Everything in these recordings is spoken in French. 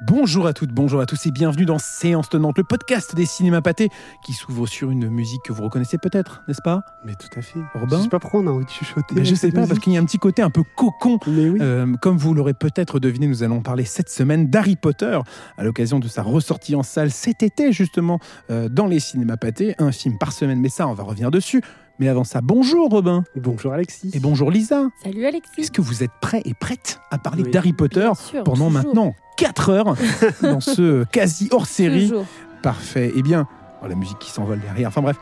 Bonjour à toutes, bonjour à tous et bienvenue dans Séance Tenante, le podcast des cinémas pâtés qui s'ouvre sur une musique que vous reconnaissez peut-être, n'est-ce pas? Mais tout à fait. Robin Je sais pas pourquoi on a envie de chuchoter. Mais Je sais pas, parce qu'il y a un petit côté un peu cocon. Mais oui. Euh, comme vous l'aurez peut-être deviné, nous allons parler cette semaine d'Harry Potter à l'occasion de sa ressortie en salle cet été justement euh, dans les cinémas pâtés, un film par semaine, mais ça on va revenir dessus. Mais avant ça, bonjour Robin Bonjour Alexis. et bonjour Lisa. Salut Alexis. Est-ce que vous êtes prêts et prêtes à parler Oui. d'Harry Potter sûr, pendant toujours, maintenant 4 heures dans ce quasi hors série toujours. Parfait. Eh bien, oh, la musique qui s'envole derrière. Enfin bref,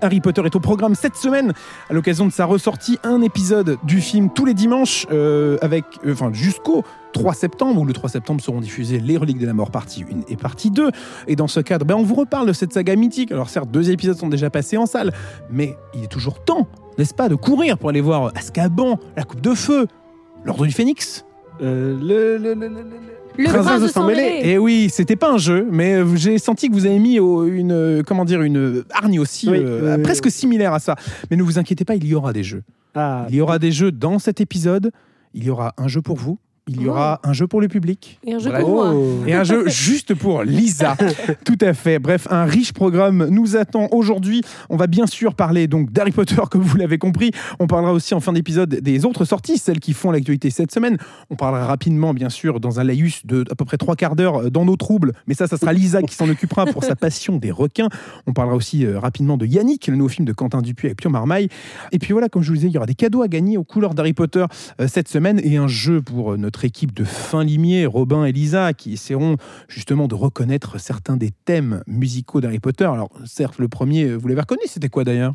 Harry Potter est au programme cette semaine à l'occasion de sa ressortie. Un épisode du film tous les dimanches, euh, avec, euh, enfin jusqu'au 3 septembre, où le 3 septembre seront diffusés Les Reliques de la Mort partie 1 et partie 2. Et dans ce cadre, ben, on vous reparle de cette saga mythique. Alors certes, deux épisodes sont déjà passés en salle, mais il est toujours temps, n'est-ce pas, de courir pour aller voir Azkaban, La Coupe de Feu, L'Ordre du Phénix. Euh, le, le, le, le, le- Le Princesse prince de de sang mêlé. sang-mêlé. Et oui, c'était pas un jeu, mais euh, j'ai senti que vous avez mis une, euh, comment dire, une hargne aussi, Oui, euh, oui, oui, presque oui. similaire à ça. Mais ne vous inquiétez pas, il y aura des jeux. Ah, Il y aura des jeux dans cet épisode. Il y aura un jeu pour vous. Il y Oh. aura un jeu pour le public. Et un jeu Bref. pour moi. oh. Et un jeu juste pour Lisa. Tout à fait. Bref, un riche programme nous attend aujourd'hui. On va bien sûr parler donc d'Harry Potter, comme vous l'avez compris. On parlera aussi en fin d'épisode des autres sorties, celles qui font l'actualité cette semaine. On parlera rapidement, bien sûr, dans un laïus de à peu près trois quarts d'heure euh, dans nos troubles. Mais ça, ça sera Lisa qui s'en occupera pour sa passion des requins. On parlera aussi euh, rapidement de Yannick, le nouveau film de Quentin Dupuis avec Pio Marmaille. Et puis voilà, comme je vous disais, il y aura des cadeaux à gagner aux couleurs d'Harry Potter euh, cette semaine et un jeu pour euh, notre équipe de fin limier, Robin et Lisa, qui essaieront justement de reconnaître certains des thèmes musicaux d'Harry Potter. Alors certes, le premier, euh, vous l'avez reconnu, c'était quoi d'ailleurs?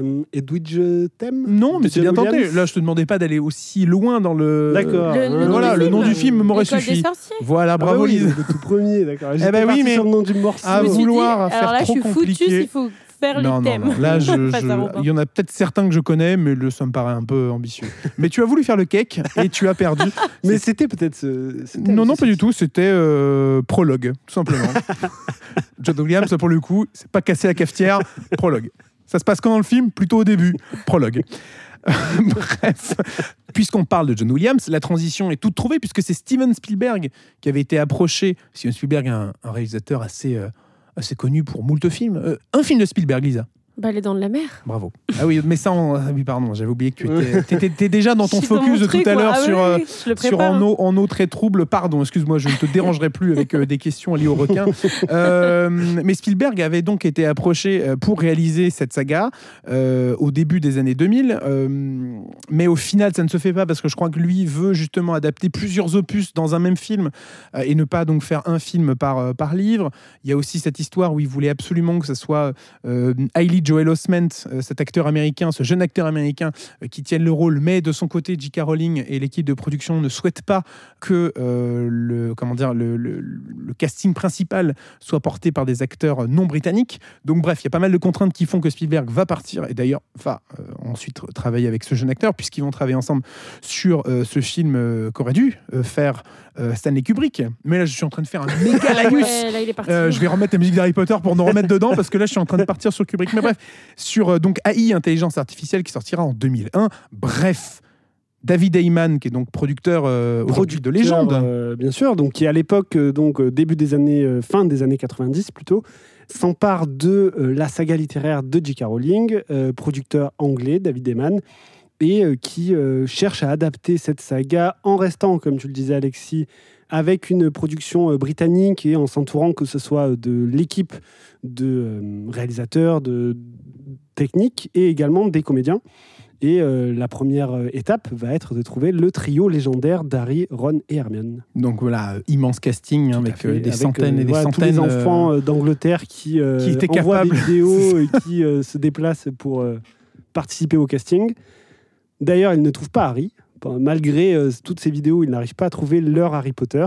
Hum, Edwidge euh, Thème? Non, mais c'est bien tenté. Là, je te demandais pas d'aller aussi loin dans le... D'accord. Le, le Euh, nom voilà, du le film. nom du film m'aurait suffi. des. Voilà, Ah bah bravo oui, Lisa. Le tout premier, d'accord. J'étais bah oui, mais- sur le nom du morceau. Suis vouloir dit, faire alors là, trop je suis compliqué. foutu, il faut faire Non, les non, thèmes. non. Là, je- il y en a peut-être certains que je connais, mais le, ça me paraît un peu ambitieux. mais tu as voulu faire le cake et tu as perdu. Mais c'était peut-être ce. Non, non, pas du tout. C'était euh, prologue, tout simplement. John Williams, pour le coup, c'est pas casser la cafetière, prologue. Ça se passe quand dans le film? Plutôt au début, prologue. Bref, puisqu'on parle de John Williams, la transition est toute trouvée puisque c'est Steven Spielberg qui avait été approché. Steven Spielberg est un, un réalisateur assez, euh, assez connu pour moult films. Euh, un film de Spielberg, Lisa? Bah, les dents de la mer. Bravo. Ah oui, mais ça, on- ah oui, pardon, j'avais oublié que tu étais, t'étais- t'étais déjà dans ton Je suis focus de truc, tout à moi. l'heure Ah sur, oui, euh, oui, je le sur prépare. en eau, en eau très trouble. Pardon, excuse-moi, je ne te dérangerai plus avec euh, des questions liées aux requins. Euh, mais Spielberg avait donc été approché euh, pour réaliser cette saga euh, au début des années 2000. euh, mais au final, ça ne se fait pas parce que je crois que lui veut justement adapter plusieurs opus dans un même film euh, et ne pas donc faire un film par, euh, par livre. Il y a aussi cette histoire où il voulait absolument que ce soit euh, Hailey Joel Osment, euh, cet acteur américain, ce jeune acteur américain euh, qui tienne le rôle, mais de son côté, J.K. Rowling et l'équipe de production ne souhaitent pas que euh, le, casting principal soit porté par des acteurs non britanniques. Donc bref, il y a pas mal de contraintes qui font que Spielberg va partir et d'ailleurs va ensuite travailler avec ce jeune acteur puisqu'ils vont travailler ensemble sur ce film qu'aurait dû faire euh, Stanley Kubrick. Mais là, je suis en train de faire un méga laïus. Ouais, là, il est parti. Euh, je vais remettre la musique d'Harry Potter pour nous remettre dedans parce que là je suis en train de partir sur Kubrick. Mais bref, sur euh, donc AI, intelligence artificielle, qui sortira en 2001. Bref, David Heyman, qui est donc producteur euh, aujourd'hui de légende. euh, bien sûr, donc qui à l'époque, euh, donc début des années, euh, fin des années 90 plutôt, s'empare de euh, la saga littéraire de J.K. Rowling, euh, producteur anglais David Eman, et euh, qui euh, cherche à adapter cette saga en restant, comme tu le disais Alexis, avec une production euh, britannique et en s'entourant que ce soit de l'équipe de réalisateurs, de techniques et également des comédiens. Et euh, la première étape va être de trouver le trio légendaire d'Harry, Ron et Hermione. Donc voilà, immense casting hein, avec euh, des avec, centaines euh, et des voilà, centaines. Tous les enfants d'Angleterre qui, qui étaient envoient capables. des vidéos et qui se déplacent pour participer au casting. D'ailleurs, ils ne trouvent pas Harry. Malgré euh, toutes ces vidéos, ils n'arrivent pas à trouver leur Harry Potter.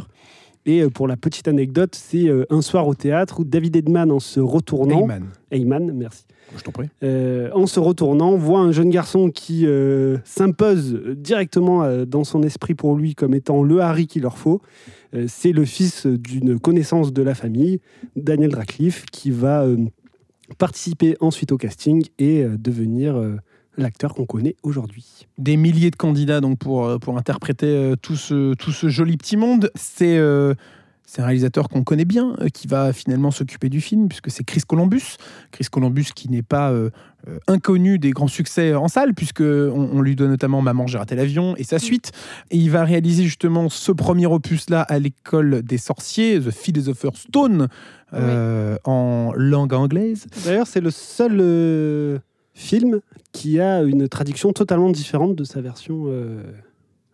Et euh, pour la petite anecdote, c'est euh, un soir au théâtre où David Edman, en se retournant, Heyman. Heyman, merci, Je t'en prie. en se retournant, voit un jeune garçon qui s'impose directement dans son esprit pour lui comme étant le Harry qu'il leur faut. C'est le fils d'une connaissance de la famille, Daniel Radcliffe, qui va participer ensuite au casting et devenir l'acteur qu'on connaît aujourd'hui. Des milliers de candidats donc pour, euh, pour interpréter euh, tout, ce, tout ce joli petit monde. C'est euh, C'est un réalisateur qu'on connaît bien, qui va finalement s'occuper du film, puisque c'est Chris Columbus. Chris Columbus qui n'est pas euh, inconnu des grands succès en salle, puisque on, on lui doit notamment Maman, j'ai raté l'avion et sa suite. Et il va réaliser justement ce premier opus-là à l'école des sorciers, The Philosopher's Stone, euh, en langue anglaise. D'ailleurs, c'est le seul euh, film qui a une traduction totalement différente de sa version euh,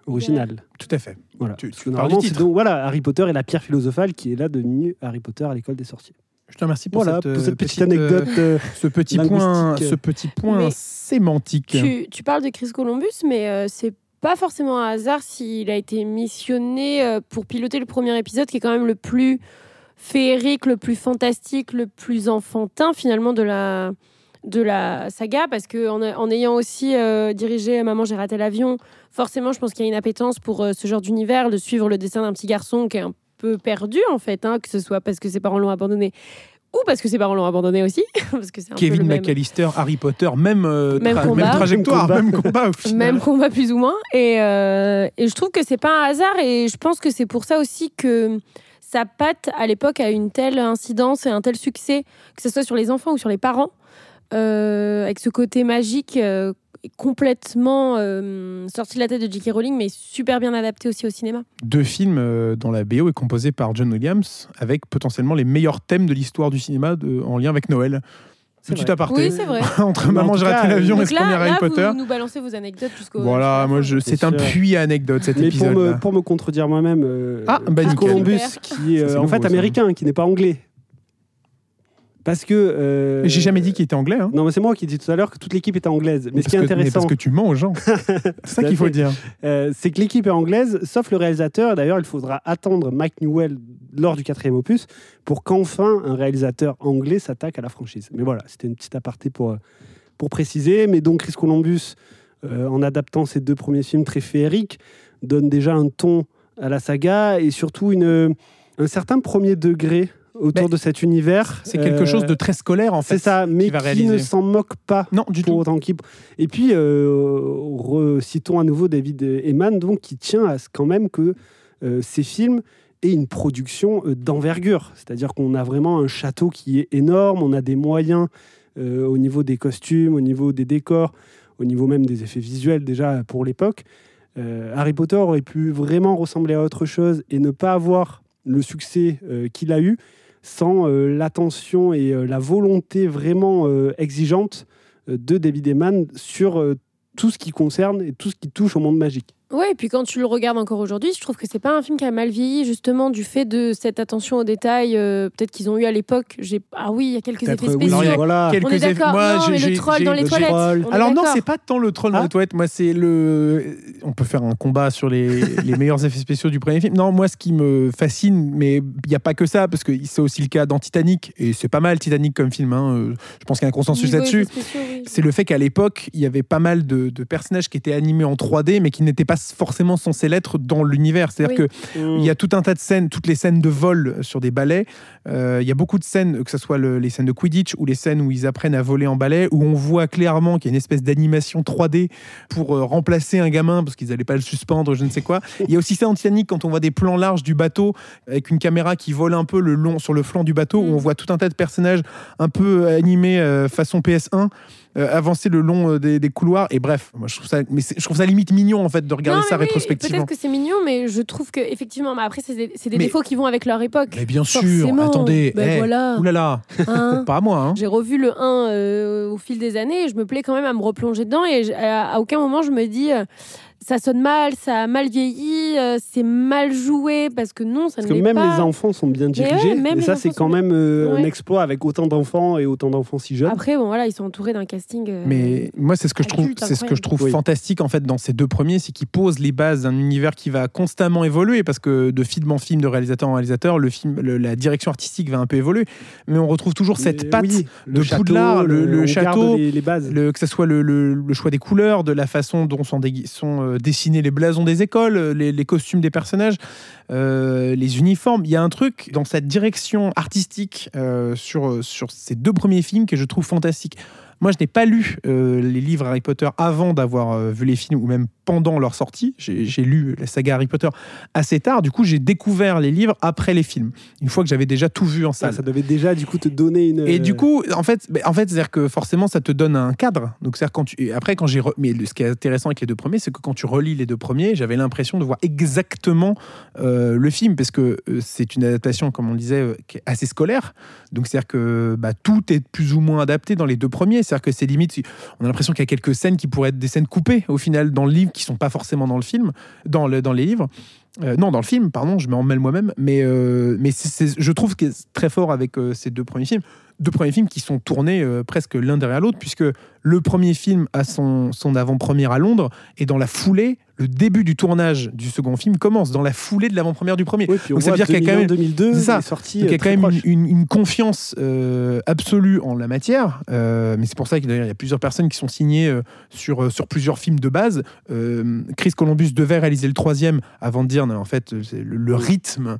originale. Tout à fait. Voilà. Tu- tu du titre. donc voilà, Harry Potter et la pierre philosophale qui est là devenu Harry Potter à l'école des sorciers. Je te remercie pour Voilà, cette, pour euh, cette petite euh, anecdote. euh, ce petit point, ce petit point Mais sémantique. Tu, tu parles de Chris Columbus, mais euh, c'est pas forcément un hasard s'il a été missionné euh, pour piloter le premier épisode, qui est quand même le plus féerique, le plus fantastique, le plus enfantin finalement de la de la saga parce que en, ayant aussi euh, dirigé Maman j'ai raté l'avion forcément je pense qu'il y a une appétence pour euh, ce genre d'univers de suivre le destin d'un petit garçon qui est un peu perdu en fait hein, que ce soit parce que ses parents l'ont abandonné ou parce que ses parents l'ont abandonné aussi parce que peu Kevin même- McAllister, Harry Potter, même, euh, Même tra- combat. trajectoire, Même même combat au final. Même combat plus ou moins. Et, euh, et je trouve que c'est pas un hasard. Et je pense que c'est pour ça aussi que sa patte à l'époque a une telle incidence et un tel succès, que ce soit sur les enfants ou sur les parents, avec ce côté magique euh, complètement euh, sorti de la tête de J.K. Rowling, mais super bien adapté aussi au cinéma. Deux films euh, dont la BO est composée par John Williams, avec potentiellement les meilleurs thèmes de l'histoire du cinéma de- en lien avec Noël. C'est Petit vrai. aparté. Oui, c'est vrai. Entre Maman, j'ai raté l'avion et ce là, premier Harry là, Potter. vous nous balancez vos anecdotes jusqu'au. Voilà, moi, je, c'est un puits à anecdotes cet Mais pour épisode. me, pour me contredire moi-même, euh, Ah, bah. Columbus, qui est euh, en nouveau, fait ça. américain, qui n'est pas anglais. Parce que. euh, J'ai jamais dit qu'il était anglais. Hein. Non, mais c'est moi qui dis tout à l'heure que toute l'équipe est anglaise. Mais ce qui est que- intéressant, parce que tu mens aux gens. c'est ça qu'il faut dire. euh, c'est que l'équipe est anglaise, sauf le réalisateur. D'ailleurs, il faudra attendre Mike Newell lors du quatrième opus pour qu'enfin un réalisateur anglais s'attaque à la franchise. Mais voilà, c'était une petite aparté pour, euh, pour préciser. Mais donc, Chris Columbus, euh, en adaptant ses deux premiers films très féeriques, donne déjà un ton à la saga et surtout une, un certain premier degré autour Mais de cet univers. C'est quelque Euh, chose de très scolaire en fait. C'est ça, mais qui réaliser. ne s'en moque pas Non, du pour tout. autant qu'il. Et puis, euh, recitons à nouveau David Eman, donc qui tient à ce quand même que euh, ces films aient une production euh, d'envergure. C'est-à-dire qu'on a vraiment un château qui est énorme, on a des moyens euh, au niveau des costumes, au niveau des décors, au niveau même des effets visuels déjà pour l'époque. Harry Potter aurait pu vraiment ressembler à autre chose et ne pas avoir le succès qu'il a eu sans euh, l'attention et euh, la volonté vraiment euh, exigeante de David Eman sur tout ce qui concerne et tout ce qui touche au monde magique. Ouais, et puis quand tu le regardes encore aujourd'hui, je trouve que c'est pas un film qui a mal vieilli, justement, du fait de cette attention aux détails, euh, peut-être qu'ils ont eu à l'époque. J'ai Ah oui, il y a quelques effets oui, spéciaux. alors, il y a voilà. quelques On est effets- d'accord. moi, Non, j'ai- mais j'ai- le troll j'ai- dans les le toilettes. troll. Alors non, c'est pas tant le troll dans les toilettes. Moi, c'est le. On peut faire un combat sur les, les meilleurs effets spéciaux du premier film. Non, moi, ce qui me fascine, mais il n'y a pas que ça, parce que c'est aussi le cas dans Titanic, et c'est pas mal Titanic comme film. hein, euh, Je pense qu'il y a un consensus Niveau là-dessus. spéciaux, oui. C'est le fait qu'à l'époque, il y avait pas mal de, de personnages qui étaient animés en 3D, mais qui n'étaient pas forcément censés l'être dans l'univers. C'est-à-dire Oui. que il y a tout un tas de scènes, toutes les scènes de vol sur des balais. euh, il y a beaucoup de scènes, que ce soit le- les scènes de Quidditch ou les scènes où ils apprennent à voler en balai, où on voit clairement qu'il y a une espèce d'animation 3D pour euh, remplacer un gamin parce qu'ils n'allaient pas le suspendre, je ne sais quoi. Il y a aussi ça en Titanic quand on voit des plans larges du bateau avec une caméra qui vole un peu le long sur le flanc du bateau, où Mm. on voit tout un tas de personnages un peu animés euh, façon PS1 euh, avancer le long euh, des, des couloirs. Et bref, moi je trouve ça, mais je trouve ça limite mignon en fait de regarder Non, ça oui, rétrospectivement. Peut-être que c'est mignon, mais je trouve que effectivement, mais après, c'est des, c'est des Mais- défauts qui vont avec leur époque. Mais bien sûr, Forcément. attendez, Ben eh, voilà. oulala, Hein. pas à moi. Hein. J'ai revu le 1 euh, au fil des années et je me plais quand même à me replonger dedans et à, à aucun moment je me dis euh, ça sonne mal, ça a mal vieilli, euh, c'est mal joué parce que non, ça Parce ne que même pas. les enfants sont bien dirigés. et les ça, c'est quand même euh, un exploit avec autant d'enfants et autant d'enfants si jeunes. Après, bon voilà, ils sont entourés d'un casting. euh, Mais moi, c'est ce que je trouve, c'est ce que je trouve Oui. fantastique en fait dans ces deux premiers, c'est qu'ils posent les bases d'un univers qui va constamment évoluer parce que de film en film, de réalisateur en réalisateur, le film, le- la direction artistique va un peu évoluer, mais on retrouve toujours cette Mais patte oui, de le château, Poudlard, le- château, les, les bases. Le- que ce soit le, le- le choix des couleurs, de la façon dont sont, dégui- sont, euh, dessinés les blasons des écoles, les, les costumes des personnages, euh, les uniformes. Il y a un truc dans cette direction artistique euh, sur, sur ces deux premiers films que je trouve fantastique. Moi, je n'ai pas lu euh, les livres Harry Potter avant d'avoir euh, vu les films ou même pendant leur sortie. J'ai lu la saga Harry Potter assez tard. Du coup, j'ai découvert les livres après les films, une fois que j'avais déjà tout vu en salle. ça devait déjà du coup te donner une. Et du coup, en fait, ben, en fait, c'est-à-dire que forcément, ça te donne un cadre. Donc, c'est-à-dire quand tu, après, quand j'ai, re- mais ce qui est intéressant avec les deux premiers, c'est que quand tu relis les deux premiers, j'avais l'impression de voir exactement euh, le film, parce que euh, c'est une adaptation, comme on le disait, euh, qui est assez scolaire. Donc, c'est-à-dire que bah, tout est plus ou moins adapté dans les deux premiers. C'est-à-dire que c'est limite, on a l'impression qu'il y a quelques scènes qui pourraient être des scènes coupées au final dans le livre, qui sont pas forcément dans le film, dans, le, dans les livres. Euh, non, dans le film, pardon, je m'en mêle moi-même, mais, euh, mais c'est- je trouve que c'est très fort avec euh, ces deux premiers films. Deux premiers films qui sont tournés euh, presque l'un derrière l'autre, puisque le premier film a son, son avant-première à Londres, et dans la foulée, le début du tournage du second film commence dans la foulée de l'avant-première du premier. Oui, Donc, ça veut dire qu'il y a quand même- 2001, 2002, c'est ça. il est sorti. Donc il y a quand très même proche. une, une- une confiance euh, absolue en la matière, Euh, mais c'est pour ça qu'il y a plusieurs personnes qui sont signées euh, sur, euh, sur plusieurs films de base. Euh, Chris Columbus devait réaliser le troisième avant de dire, non, en fait, c'est le, le rythme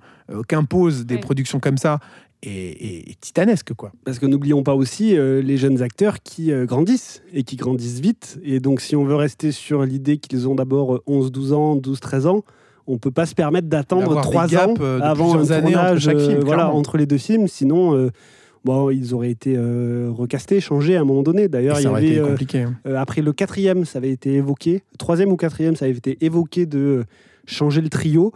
qu'impose des productions comme ça est, titanesque, quoi. Parce que n'oublions pas aussi euh, les jeunes acteurs qui euh, grandissent et qui grandissent vite. Et donc, si on veut rester sur l'idée qu'ils ont d'abord euh, 11, 12 ans, 12, 13 ans, on peut pas se permettre d'attendre D'avoir des 3 gaps, ans euh, avant un entre tournage chaque film, euh, voilà, entre les deux films. Sinon, euh, bon, ils auraient été euh, recastés, changés à un moment donné. D'ailleurs, il y ça aurait avait, été euh, compliqué. hein. euh, après le quatrième, ça avait été évoqué. Troisième ou quatrième, ça avait été évoqué de euh, changer le trio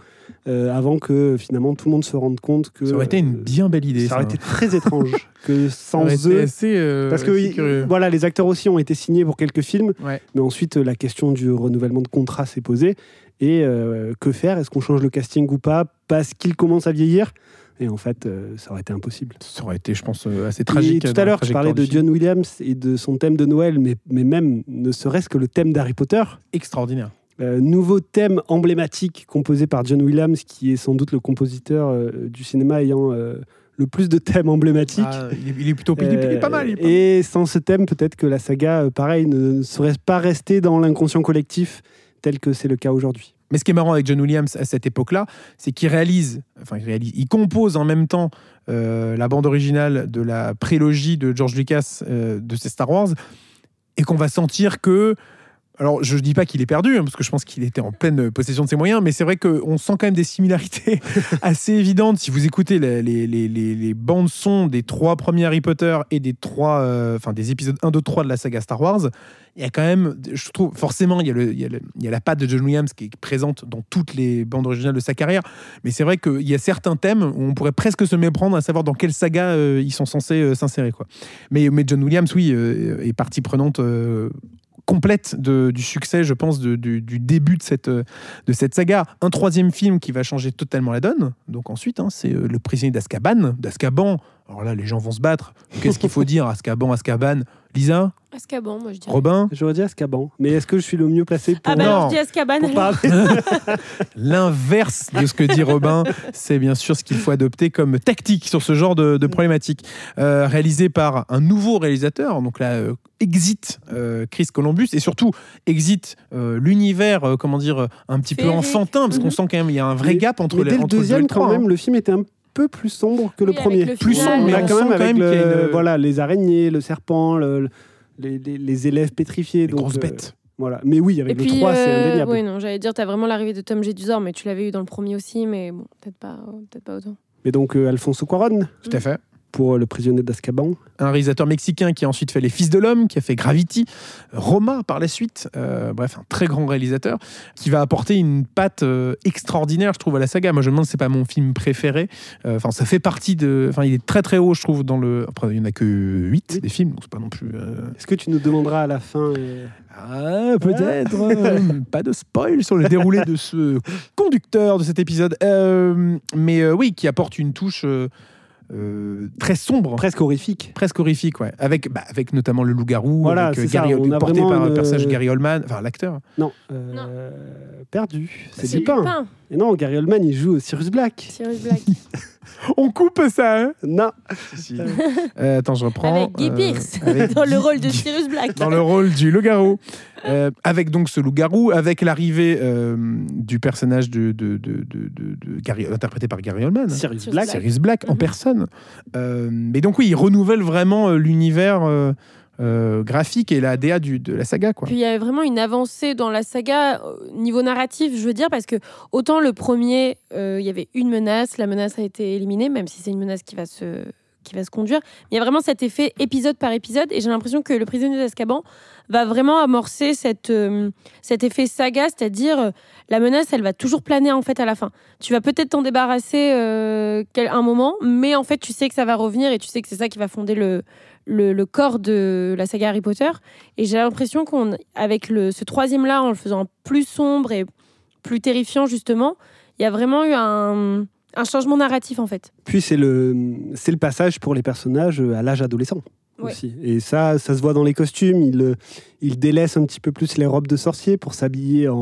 euh, avant que finalement tout le monde se rende compte que. Ça aurait été une euh, bien belle idée. ça aurait été très étrange que sans eux. assez, euh, Parce que curieux. voilà, les acteurs aussi ont été signés pour quelques films, Ouais. mais ensuite la question du renouvellement de contrat s'est posée. Et euh, que faire? Est-ce qu'on change le casting ou pas? Parce qu'il commence à vieillir? Et en fait, euh, ça aurait été impossible. Ça aurait été, je pense, euh, assez tragique. Et tout à l'heure, tu parlais de. John Williams et de son thème de Noël, mais, mais même ne serait-ce que le thème d'Harry Potter. Extraordinaire. Euh, nouveau thème emblématique composé par John Williams, qui est sans doute le compositeur euh, du cinéma ayant euh, le plus de thèmes emblématiques. Ah, il, est, il est plutôt il est- il est pas mal. est pas Et sans ce thème, peut-être que la saga, pareil, ne serait pas restée dans l'inconscient collectif tel que c'est le cas aujourd'hui. Mais ce qui est marrant avec John Williams à cette époque-là, c'est qu'il réalise, enfin il réalise, il compose en même temps la bande originale de la prélogie de George Lucas de ses Star Wars, et qu'on va sentir que, alors je dis pas qu'il est perdu, hein, parce que je pense qu'il était en pleine possession de ses moyens, mais c'est vrai qu'on sent quand même des similarités assez évidentes. Si vous écoutez les, les, les, les- les bandes son des trois premiers Harry Potter et des trois, euh, enfin des épisodes 1, 2, 3 de la saga Star Wars, il y a quand même, je trouve, forcément, il y a, le, il y a, le- il y a la patte de John Williams qui est présente dans toutes les bandes originales de sa carrière. Mais c'est vrai qu'il y a certains thèmes où on pourrait presque se méprendre à savoir dans quelle saga euh, ils sont censés euh, s'insérer. quoi. Mais, mais John Williams, oui, est partie prenante. Complète de- du succès, je pense, du, début de cette, de cette saga. Un troisième film qui va changer totalement la donne. Donc ensuite, hein, c'est euh, Le prisonnier d'Azkaban. D'Azkaban. Alors là, les gens vont se battre. Qu'est-ce qu'il faut dire Azkaban, Azkaban Lisa? Azkaban, moi je dirais. Robin? J'aurais dit Azkaban, mais est-ce que je suis le mieux placé pour, Ah bah Non. je dis L'inverse de ce que dit Robin, c'est bien sûr ce qu'il faut adopter comme tactique sur ce genre de, de problématique. Euh, réalisé par un nouveau réalisateur, donc là, euh, exit euh, Chris Columbus, et surtout exit euh, l'univers, euh, comment dire, un petit peu enfantin, parce qu'on Mhm. sent quand même il y a un vrai Mais- gap entre Mais les dès le entre deux et deuxième, le quand trois, hein. même, le film était un peu plus sombre que le Oui, premier. le Plus sombre, on mais a quand sent même quand avec une- voilà, les araignées, le serpent, le- les, les- les élèves pétrifiés. Les donc, grosses euh, bêtes. voilà. Mais oui, Et avec puis, le 3, c'est euh, indéniable. ouais, non, j'allais dire, t'as vraiment l'arrivée de Tom Jedusor, mais tu l'avais eu dans le premier aussi, mais bon, peut-être pas, peut-être pas autant. Mais donc, euh, Alfonso Cuarón, Tout à fait. Pour Le prisonnier d'Azkaban. un réalisateur mexicain qui a ensuite fait Les Fils de l'Homme, qui a fait Gravity, Roma par la suite, Euh, bref, un très grand réalisateur qui va apporter une patte euh, extraordinaire, je trouve, à la saga. Moi, je me demande, c'est pas mon film préféré. Euh, Enfin, ça fait partie de. Enfin, il est très très haut, je trouve, dans le. Après, il n'y en a que 8 Oui. des films, donc c'est pas non plus. Est-ce que tu nous demanderas à la fin Ah, peut-être. euh, pas de spoil sur le déroulé de ce conducteur de cet épisode. Euh, mais euh, oui, qui apporte une touche euh, euh, très sombre. presque horrifique presque horrifique, ouais. Avec, bah, avec notamment le loup-garou, Voilà, avec, euh, c'est ça, Gary, on a porté par le une- personnage de Gary Oldman, enfin l'acteur. Non, euh, perdu. C'est C'est Lupin. Et non, Gary Oldman, il joue Sirius Black. Sirius Black. On coupe ça, hein Non, Euh, Attends, je reprends. Avec Guy Euh, Pearce, avec dans le rôle de Sirius Black. Dans le rôle du loup-garou. Euh, avec donc ce loup-garou, avec l'arrivée euh, du personnage de, de, de, de- de- de Gary, interprété par Gary Oldman. Sirius Sirius Black. Black. Sirius Black en Mhm. personne. Euh, mais donc oui, il renouvelle vraiment euh, l'univers. Euh, graphique et la DA du, de la saga. Quoi. Puis il y avait vraiment une avancée dans la saga euh, niveau narratif, je veux dire, parce que autant le premier, euh, il y avait une menace, la menace a été éliminée, même si c'est une menace qui va se qui va se conduire. Il y a vraiment cet effet épisode par épisode, et j'ai l'impression que le prisonnier d'Azkaban va vraiment amorcer cette, euh, cet effet saga, c'est-à-dire euh, la menace, elle va toujours planer en fait à la fin. Tu vas peut-être t'en débarrasser euh, un moment, mais en fait tu sais que ça va revenir et tu sais que c'est ça qui va fonder le, le, corps de la saga Harry Potter. Et j'ai l'impression qu'on, avec ce troisième là, en le faisant plus sombre et plus terrifiant justement, il y a vraiment eu un, un changement narratif en fait. Puis c'est le, c'est le passage pour les personnages à l'âge adolescent. Ouais. Aussi. Et ça, ça se voit dans les costumes. Ils, euh, ils délaissent un petit peu plus les robes de sorcier pour s'habiller en,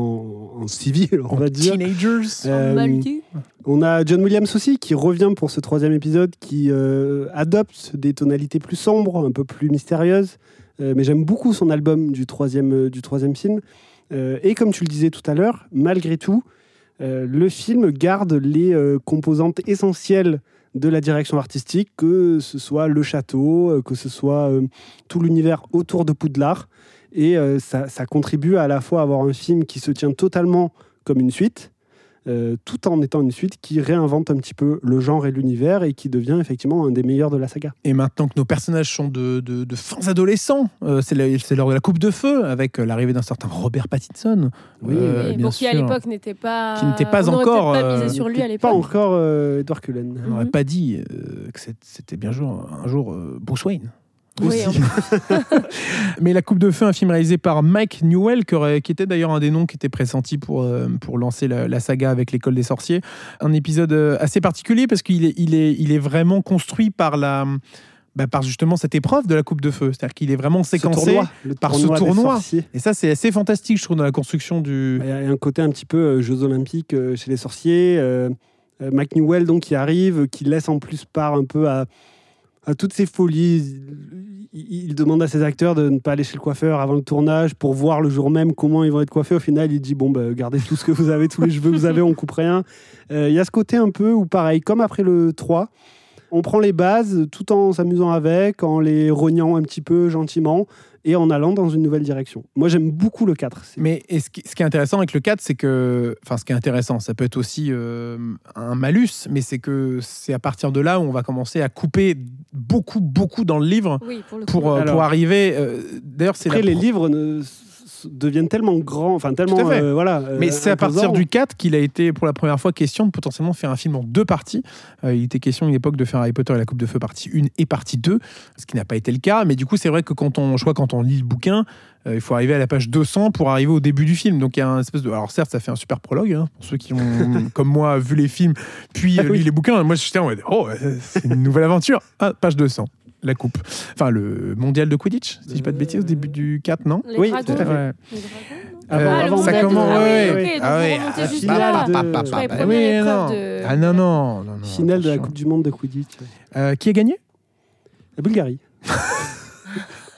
en civil, on va dire. Teenagers. Euh. On a John Williams aussi qui revient pour ce troisième épisode, qui euh, adopte des tonalités plus sombres, un peu plus mystérieuses. Euh, mais j'aime beaucoup son album du troisième, euh, du troisième film. Euh, et comme tu le disais tout à l'heure, malgré tout, euh, le film garde les euh, composantes essentielles de la direction artistique, que ce soit le château, euh, que ce soit tout l'univers autour de Poudlard. Et ça, ça contribue à la fois à avoir un film qui se tient totalement comme une suite, euh, tout en étant une suite qui réinvente un petit peu le genre et l'univers et qui devient effectivement un des meilleurs de la saga. Et maintenant que nos personnages sont de, de, de fins adolescents, euh, c'est l'heure de la coupe de feu avec euh, l'arrivée d'un certain Robert Pattinson. Oui, Euh, Oui, bien bon, qui à l'époque n'était pas. Qui n'était pas on encore, pas misé sur lui à Pas l'époque. encore euh, Edward Cullen. On n'aurait Mhm. pas dit euh, que c'était bien jour, un jour euh, Bruce Wayne. Oui, Aussi. Mais La Coupe de Feu, un film réalisé par Mike Newell, qui, était d'ailleurs un des noms qui était pressenti pour, euh, pour lancer la, la saga avec l'école des sorciers. Un épisode euh, assez particulier parce qu'il est, il est, il est vraiment construit par, la, bah, par justement cette épreuve de la Coupe de Feu. C'est-à-dire qu'il est vraiment séquencé. tournoi, par ce tournoi. Et ça, c'est assez fantastique, je trouve, dans la construction du. Il y a un côté un petit peu euh, Jeux Olympiques euh, chez les sorciers. Euh, Mac Newell, donc, qui arrive, qui laisse en plus part un peu à, toutes ces folies. Il, demande à ses acteurs de ne pas aller chez le coiffeur avant le tournage pour voir le jour même comment ils vont être coiffés. Au final, il dit Bon, bah, gardez tout ce que vous avez, tous les cheveux que vous avez, on coupe rien. Euh, Il y a ce côté un peu où, pareil, comme après le 3, on prend les bases tout en s'amusant avec, en les rognant un petit peu gentiment et en allant dans une nouvelle direction. Moi, j'aime beaucoup le 4. C'est- Mais et ce, qui, ce qui est intéressant avec le 4, c'est que. Enfin, ce qui est intéressant, ça peut être aussi euh, un malus, mais c'est que c'est à partir de là où on va commencer à couper beaucoup, beaucoup dans le livre Oui, pour le pour, euh, Alors- pour arriver. euh, D'ailleurs, c'est Après, les pro- livres ne- deviennent tellement grands, enfin tellement. Euh, voilà, euh, Mais c'est à partir du 4 qu'il a été pour la première fois question de potentiellement faire un film en deux parties. Euh, il était question à une époque de faire Harry Potter et la Coupe de Feu partie 1 et partie 2, ce qui n'a pas été le cas. Mais du coup, c'est vrai que quand on, je crois, quand on lit le bouquin, il faut arriver à la page 200 pour arriver au début du film. Donc il y a un espèce de. Alors certes, ça fait un super prologue hein, pour ceux qui ont, comme moi, vu les films puis Ah oui. lu les bouquins. Moi, j'étais en mode oh, c'est une nouvelle aventure. Ah, page 200. La coupe. Enfin, le mondial de Quidditch, si je dis pas de bêtises, au début du 4, non Les Oui, tout à fait. Avant- Euh, avant ça commence, Ah oui, Ah remontez ah, oui, épreuve non. Ah non, non, non. Finale de la. Coupe du Monde de Quidditch. Euh, qui a gagné? La Bulgarie.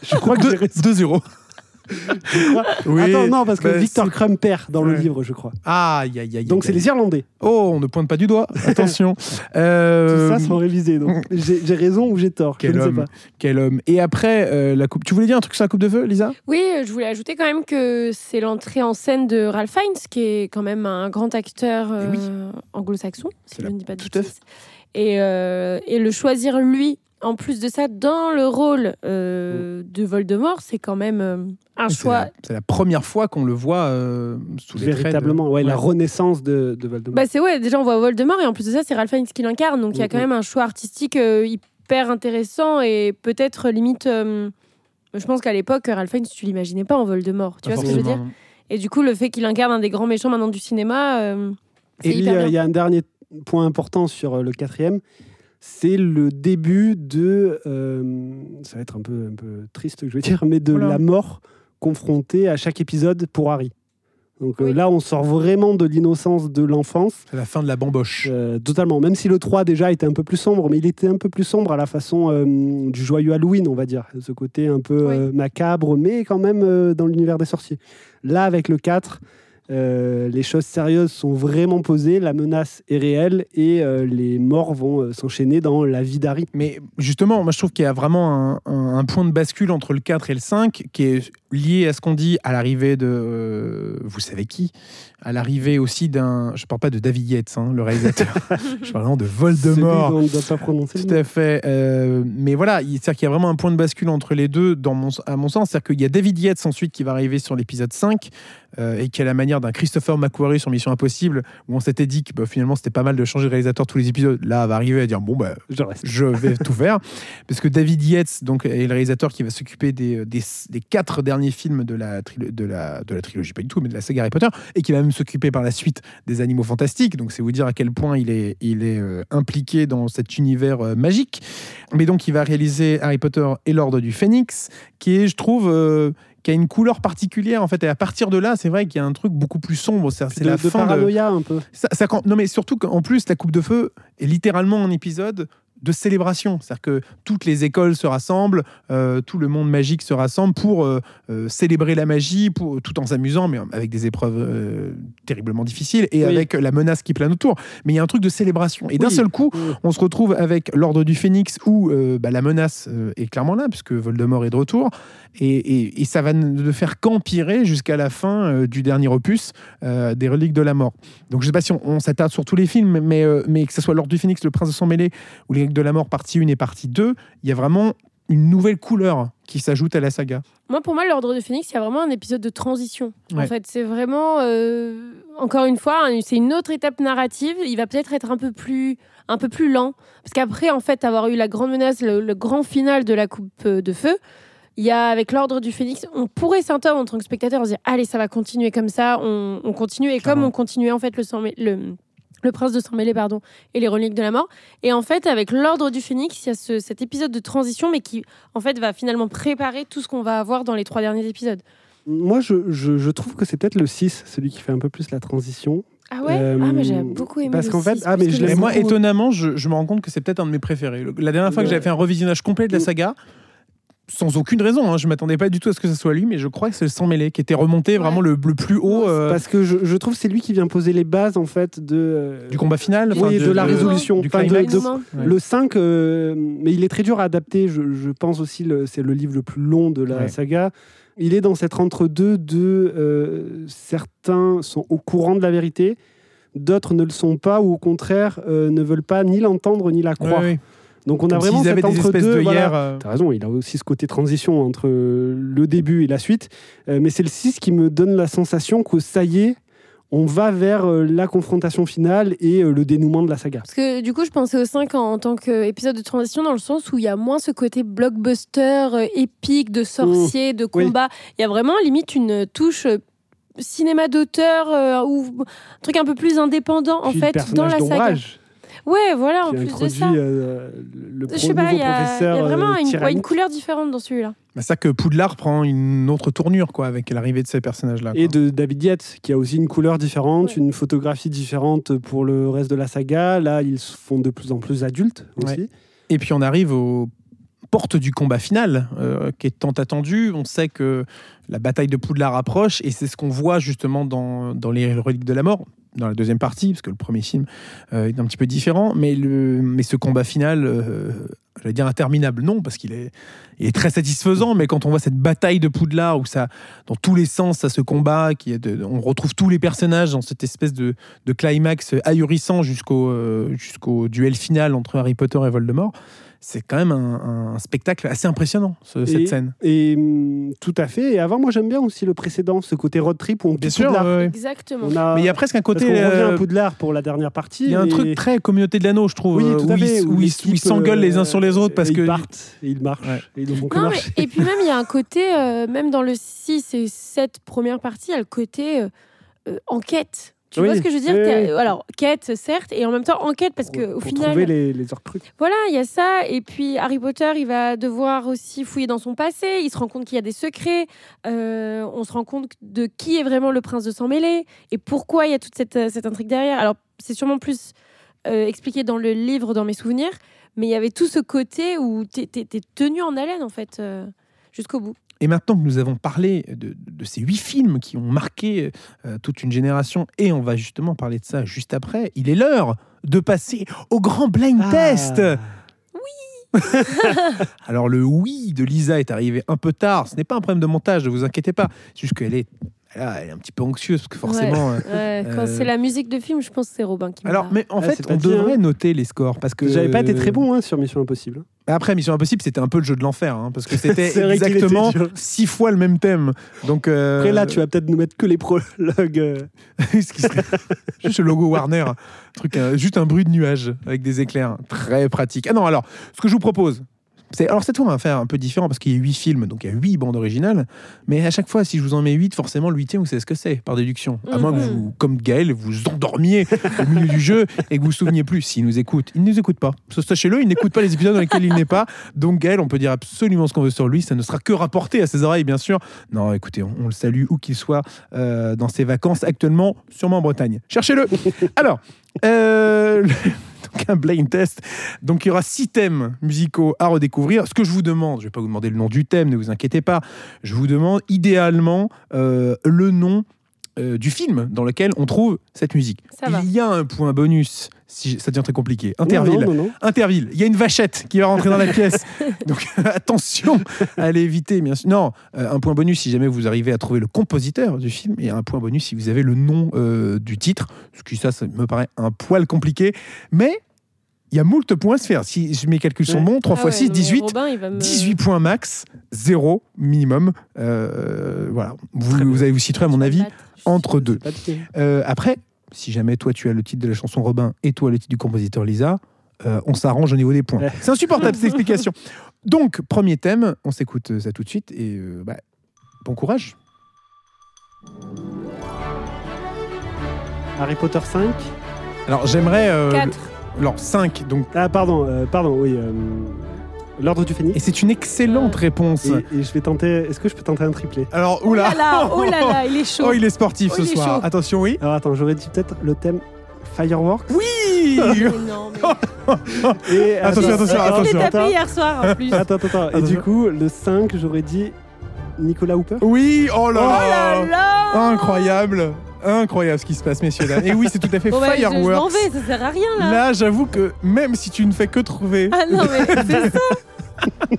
Je crois que j'ai raison. 2-0. Je crois. Oui, Attends, non, parce que bah, Victor Crumb perd dans le Ouais. livre, je crois. Aïe, aïe, aïe. Donc c'est les Irlandais. Oh, on ne pointe pas du doigt. Attention. Euh, Tout ça sont révisés. Donc j'ai raison ou j'ai tort Je Quel ne sais homme. pas. Quel homme. Et après, euh, la coupe. Tu voulais dire un truc sur la coupe de feu, Lisa? Oui, euh, je voulais ajouter quand même que c'est l'entrée en scène de Ralph Fiennes, qui est quand même un grand acteur euh, Eh oui. anglo-saxon, si je la- ne dis pas de bêtises. Et, euh, et le choisir lui, en plus de ça, dans le rôle euh, de Voldemort, c'est quand même euh, un choix. c'est la première fois qu'on le voit euh, sous les traits de- Véritablement, ouais, la renaissance de, de Voldemort. Bah c'est ouais, déjà on voit Voldemort et en plus de ça, c'est Ralph Fiennes qui l'incarne, donc il y a quand Mhm. même un choix artistique euh, hyper intéressant et peut-être limite. euh, je pense qu'à l'époque, Ralph Fiennes, tu l'imaginais pas en Voldemort. Tu vois ce que je veux dire? Et du coup, le fait qu'il incarne un des grands méchants maintenant du cinéma, euh, c'est Et il y, a, bien. il y a un dernier point important sur le quatrième, c'est le début de, euh, ça va être un peu, un peu triste, je veux dire, mais de la mort confrontée à chaque épisode pour Harry. Donc euh, là, on sort vraiment de l'innocence de l'enfance, C'est la fin de la bamboche. euh, totalement. Même si le 3 déjà était un peu plus sombre, mais il était un peu plus sombre à la façon euh, du joyeux Halloween, on va dire. Ce côté un peu Oui. euh, macabre, mais quand même euh, dans l'univers des sorciers. Là, avec le 4, Euh, les choses sérieuses sont vraiment posées, la menace est réelle et euh, les morts vont euh, s'enchaîner dans la vie d'Harry. Mais justement, moi je trouve qu'il y a vraiment un, un- un point de bascule entre le 4 et le 5 qui est lié à ce qu'on dit à l'arrivée de. vous savez qui? À l'arrivée aussi d'un. Je parle pas de David Yates, hein, le réalisateur. je parle vraiment de Voldemort. Celui dont on ne doit pas prononcer Tout à fait. Mais voilà, il- c'est-à-dire qu'il y a vraiment un point de bascule entre les deux, dans mon, à mon sens. C'est-à-dire qu'il y a David Yates ensuite qui va arriver sur l'épisode 5 euh, et qui a la manière d'un Christopher McQuarrie sur Mission Impossible, où on s'était dit que bah, finalement c'était pas mal de changer de réalisateur tous les épisodes. Là, va arriver à dire bon, bah, Je vais tout faire. Parce que David Yates donc, est le réalisateur qui va s'occuper des, des, des quatre derniers films de la, de, la, de la trilogie, pas du tout, mais de la saga Harry Potter, et qui va même s'occuper par la suite des animaux fantastiques. Donc c'est vous dire à quel point il est, il est euh, impliqué dans cet univers euh, magique. Mais donc il va réaliser Harry Potter et l'Ordre du Phénix, qui est, je trouve... euh, qui a une couleur particulière en fait et à partir de là c'est vrai qu'il y a un truc beaucoup plus sombre c'est de, la de fin de, paranoïa un peu. ça, ça- non, mais surtout qu'en plus, la Coupe de Feu est littéralement un épisode de célébration. C'est-à-dire que toutes les écoles se rassemblent, euh, tout le monde magique se rassemble pour euh, euh, célébrer la magie, pour, tout en s'amusant, mais avec des épreuves terriblement difficiles et Oui. avec la menace qui plane autour. Mais il y a un truc de célébration. Et d'un seul coup, Oui. on se retrouve avec l'Ordre du Phénix où bah, la menace est clairement là, puisque Voldemort est de retour. Et, et- et ça va ne faire qu'empirer jusqu'à la fin du dernier opus des Reliques de la Mort. Donc je sais pas si on, on s'attarde sur tous les films, mais, mais que ce soit l'Ordre du Phénix, Le Prince de sang mêlé ou Les De la Mort partie 1 et partie 2, il y a vraiment une nouvelle couleur qui s'ajoute à la saga. Moi, pour moi, l'Ordre de Phénix, il y a vraiment un épisode de transition. En fait, c'est vraiment, euh, encore une fois, c'est une autre étape narrative. Il va peut-être être un peu plus, un peu plus lent, parce qu'après, en fait, avoir eu la grande menace, le, le grand final de la coupe euh, de feu. Il y a avec l'ordre du phénix, on pourrait s'entendre en tant que spectateur, se dire allez ça va continuer comme ça, on, on continue et Clairement. comme on continuait en fait le le, le prince de sang mêlé pardon et les reliques de la mort et en fait avec l'ordre du phénix il y a ce- cet épisode de transition mais qui en fait va finalement préparer tout ce qu'on va avoir dans les trois derniers épisodes. Moi, je, je- je trouve que c'est peut-être le 6, celui qui fait un peu plus la transition. Ah ouais? Euh, Ah mais j'ai beaucoup aimé parce qu'en fait- ah, mais je Et moi, étonnamment, je, je me rends compte que c'est peut-être un de mes préférés. La dernière fois que j'avais fait un revisionnage complet de la saga, sans aucune raison, hein, je m'attendais pas du tout à ce que ce soit lui, mais je crois que c'est le sang mêlé qui était remonté vraiment le, le plus haut euh, Parce que je, je trouve que c'est lui qui vient poser les bases, en fait, de... euh, du combat final. Oui, enfin, de la résolution. du Enfin, de-. Ouais. Le 5, euh, mais il est très dur à adapter. Je, je pense aussi c'est le livre le plus long de la Ouais. saga. Il est dans cet entre-deux de euh, certains sont au courant de la vérité, d'autres ne le sont pas ou au contraire euh, ne veulent pas ni l'entendre ni la Ouais, croire. Donc on a Comme vraiment s'ils cet avaient des espèces entre-deux. de voilà. hier. euh, T'as raison, il a aussi ce côté transition entre euh, le début et la suite. Euh, mais c'est le 6 qui me donne la sensation que ça y est, on va vers la confrontation finale et le dénouement de la saga. Parce que du coup, je pensais au 5 en, en tant qu'épisode de transition, dans le sens où il y a moins ce côté blockbuster euh, épique de sorciers, de Mmh. Oui. combats. Il y a vraiment limite une touche cinéma d'auteur euh, ou un truc un peu plus indépendant en Puis fait dans la saga. Ouais, voilà, en plus de ça. euh, le Je sais pas, nouveau il y, a y a vraiment euh, une, couleur différente dans celui-là. C'est ça que Poudlard prend une autre tournure quoi, avec l'arrivée de ces personnages-là. Et de David Yates, qui a aussi une couleur différente, Ouais. une photographie différente pour le reste de la saga. Là, ils se font de plus en plus adultes aussi. Et puis on arrive aux portes du combat final, euh, qui est tant attendu. On sait que la bataille de Poudlard approche, et c'est ce qu'on voit justement dans, dans les reliques de la mort, dans la deuxième partie, parce que le premier film euh, est un petit peu différent. Mais, le, mais ce combat final, euh, j'allais dire interminable, non, parce qu'il est, très satisfaisant. Mais quand on voit cette bataille de Poudlard, où ça, dans tous les sens, ça se combat, on retrouve tous les personnages dans cette espèce de, de climax ahurissant jusqu'au euh, jusqu'au duel final entre Harry Potter et Voldemort. C'est quand même un, un spectacle assez impressionnant, ce- cette Et- scène. Et hum, tout à fait. Et avant, moi, j'aime bien aussi le précédent, ce côté road trip où on Bien sûr, Poudlard. ouais. Exactement. On a... mais il y a presque un parce côté. qu'on revient euh, à Poudlard pour la dernière partie. il y a un et- truc très communauté de l'anneau, je trouve, Oui, euh, tout à où, fait. ils, où où ils- l'équipe, où ils s'engueulent les uns sur les autres euh, parce et que. Ils partent et ils marchent. Ouais. Et ils Non, mais- puis même, il y a un côté, euh, même dans le 6 et 7 première partie, il y a le côté euh, euh, enquête. Tu Oui, vois ce que je veux dire oui, T'as- oui. Alors, quête, certes, et en même temps enquête, parce Pour- qu'au pour final, trouver les, les voilà, il y a ça. Et puis Harry Potter, il va devoir aussi fouiller dans son passé. Il se rend compte qu'il y a des secrets. Euh, on se rend compte de qui est vraiment le prince de sang mêlé et pourquoi il y a toute cette, euh, cette intrigue derrière. Alors, c'est sûrement plus euh, expliqué dans le livre, dans mes souvenirs, mais il y avait tout ce côté où tu es, tenu en haleine, en fait, euh, jusqu'au bout. Et maintenant que nous avons parlé de, de ces huit films qui ont marqué euh, toute une génération, et on va justement parler de ça juste après, il est l'heure de passer au grand blind Ah. test. Alors le oui de Lisa est arrivé un peu tard. Ce n'est pas un problème de montage, ne vous inquiétez pas. C'est juste qu'elle est, là, elle est un petit peu anxieuse parce que forcément. euh, Ouais, quand Euh, c'est la musique de film, je pense que c'est Robin qui Alors, mais en Ah, fait, on devrait hein. noter les scores parce que J'avais pas été très bon hein, sur Mission Impossible. Après, Mission Impossible, c'était un peu le jeu de l'enfer hein, parce que c'était exactement six fois le même thème. Donc euh, Après là, tu vas peut-être nous mettre que les prologues. euh. ce qui serait juste le logo Warner, un truc, euh, juste un bruit de nuage avec des éclairs, très pratique. Ah non, alors, ce que je vous propose, c'est alors cette fois on va faire un peu différent parce qu'il y a huit films, donc il y a huit bandes originales. Mais à chaque fois, si je vous en mets huit, forcément le huitième, vous savez ce que c'est par déduction. À moins que Mhm. vous, comme Gaël, vous endormiez au milieu du jeu et que vous vous souveniez plus. S'il nous écoute, il ne nous écoute pas. Sachez-le, il n'écoute pas les épisodes dans lesquels il n'est pas. Donc Gaël, on peut dire absolument ce qu'on veut sur lui. Ça ne sera que rapporté à ses oreilles, bien sûr. Non, écoutez, on, on le salue où qu'il soit euh, dans ses vacances actuellement, sûrement en Bretagne. Cherchez-le. Alors, euh, donc un blind test. Donc il y aura six thèmes musicaux à redécouvrir. Ce que je vous demande, je ne vais pas vous demander le nom du thème, ne vous inquiétez pas. Je vous demande idéalement euh, le nom euh, du film dans lequel on trouve cette musique. Ça va. il y a un point bonus, si ça devient très compliqué. Interville. Non, non, non. Interville. Il y a une vachette qui va rentrer dans la pièce. Donc attention à l'éviter, bien sûr. Non, euh, un point bonus si jamais vous arrivez à trouver le compositeur du film et un point bonus si vous avez le nom euh, du titre. Ce qui, ça, ça me paraît un poil compliqué. Mais il y a moult points à se faire. Si je- mes calculs sont bons, 3 Ah fois ouais, 6, mais 18. Robin, il va me- 18 points max, 0 minimum. Euh, voilà. Vous, vous allez vous situer, à mon avis, entre deux. Euh, après, si jamais toi tu as le titre de la chanson Robin et toi le titre du compositeur Lisa, euh, on s'arrange au niveau des points. C'est insupportable cette explication. Donc, premier thème, on s'écoute ça tout de suite et euh, bah, bon courage. Harry Potter 5. Alors, j'aimerais. euh, Quatre. alors, 5, donc. Ah, pardon, euh, pardon, oui. Euh, L'ordre du Et Phénix. c'est une excellente réponse. Et, et je vais tenter. Est-ce que je peux tenter un triplé? Alors, Oh oula là là, oh là là, il est chaud. Oh, il est sportif Oh, ce est soir. chaud. Attention, oui. Alors attends, j'aurais dit peut-être le thème Fireworks. Oui Mais non, mais... Et Attention, attention, Je l'ai attention. tapé hier soir en plus. Attends, attends, attends. Et Attention. du coup, le 5, j'aurais dit Nicolas Hooper. Oui, oh là Oh là là Incroyable Incroyable ce qui se passe, messieurs dames. Et oui, c'est tout à fait Bon, bah, je, je m'en Fireworks. vais, ça sert à rien là. Là, j'avoue que même si tu ne fais que trouver, Ah non, mais c'est ça.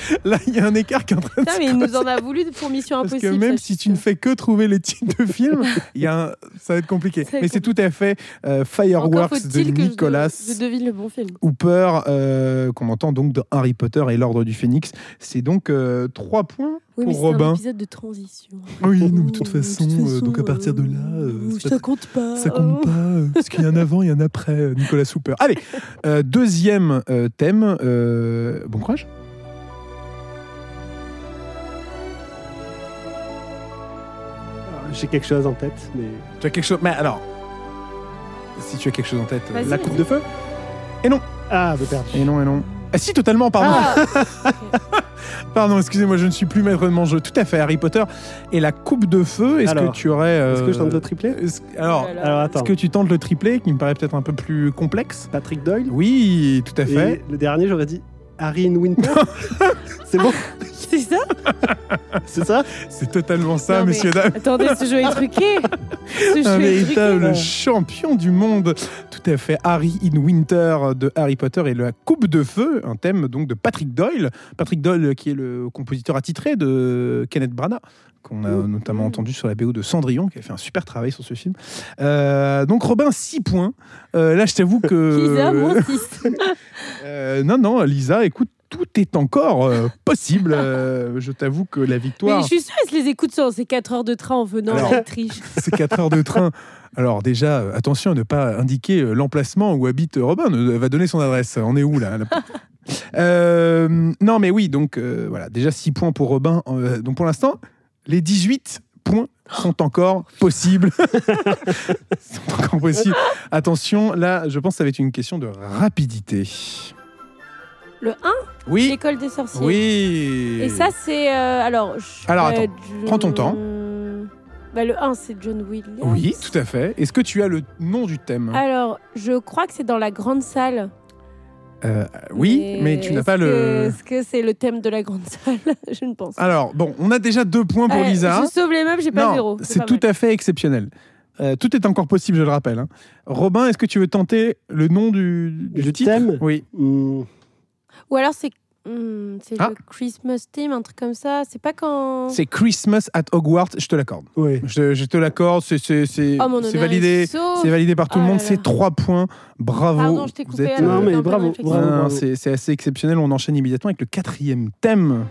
là, il y a un écart qui est en train de se mais il nous en a voulu pour Mission Parce Impossible. que même ça, si tu ne fais que trouver les titres de films, il y a un- ça va être compliqué. Ça va être Mais c'est tout à fait euh, Fireworks de je- Nicolas Je, devine le bon film. Hooper, euh, qu'on entend donc dans Harry Potter et l'Ordre du Phénix. C'est donc euh, trois points Oui, mais pour c'est un Robin. épisode de transition. Oui, nous, de toute façon, euh, donc à partir de là, ça pas- compte pas. ça compte Oh. pas, parce qu'il y a un avant et un après Nicolas Hooper. Allez, deuxième thème. bon courage. J'ai quelque chose en tête, mais. Tu as quelque chose. Mais alors, si tu as quelque chose en tête, Vas-y, la vas-y. coupe de feu Ah, de perdu. Et non, et non. Ah si, totalement, pardon. Ah, Pardon, excusez-moi, je ne suis plus maître de mon jeu. Tout à fait, Harry Potter. Et la coupe de feu, est-ce que tu aurais... euh, Est-ce que je tente le triplé? est-ce- Alors. Alors est-ce attends. que tu tentes le triplé, qui me paraît peut-être un peu plus complexe? Patrick Doyle? Oui, tout à fait. Et le dernier, j'aurais dit Harry in Winter. C'est bon c'est ça C'est ça C'est totalement ça, Non, mais- messieurs, dames. Attendez, ce jeu est truqué. Ce Un jeu véritable truqué. champion du monde. Tout à fait. Harry in Winter de Harry Potter et la coupe de feu, un thème donc de Patrick Doyle. Patrick Doyle qui est le compositeur attitré de Kenneth Branagh qu'on a notamment entendu sur la BO de Cendrillon, qui a fait un super travail sur ce film. Euh, donc Robin, 6 points. Euh, là, je t'avoue que... Lisa, moins 6. Euh, non, non, Lisa, écoute, tout est encore euh, possible. Euh, je t'avoue que la Mais victoire... je suis sûre, elle se les écoute sur ces 4 heures de train en venant Alors- à la triche. C'est 4 heures de train. Alors déjà, euh, attention à ne pas indiquer l'emplacement où habite Robin. Elle va donner son adresse. On est où là Euh, Non mais oui, donc voilà, déjà 6 points pour Robin. Donc pour l'instant, les 18 points sont encore possibles. sont encore possibles. Attention, là, je pense que ça va être une question de rapidité. Le 1, Oui, l'école des sorciers. oui. Et ça, c'est. euh, alors, je- Alors, attends, je- prends ton temps. Bah, le 1, c'est John Williams. Oui, tout à fait. Est-ce que tu as le nom du thème Alors, je crois que c'est dans la grande salle. Euh, oui, mais, tu n'as est-ce pas que- le. Est-ce que c'est le thème de la grande salle Je ne pense pas. Alors, bon, on a déjà deux points pour Ouais, Lisa. Je sauve les meubles, j'ai pas non, zéro. c'est tout à fait exceptionnel. Euh, tout est encore possible, je le rappelle. hein. Robin, est-ce que tu veux tenter le nom du, du Du titre? thème? Oui. Hmm, Ou alors c'est hmm, c'est Ah. le Christmas theme, un truc comme ça. C'est pas quand. C'est Christmas at Hogwarts, je te l'accorde. ouais. Je, je te l'accorde, c'est Oh, validé. C'est validé par tout le Oh là monde, c'est trois points. Bravo. Pardon, je coupé. êtes, Non, mais de bravo, c'est assez exceptionnel. On enchaîne immédiatement avec le quatrième thème.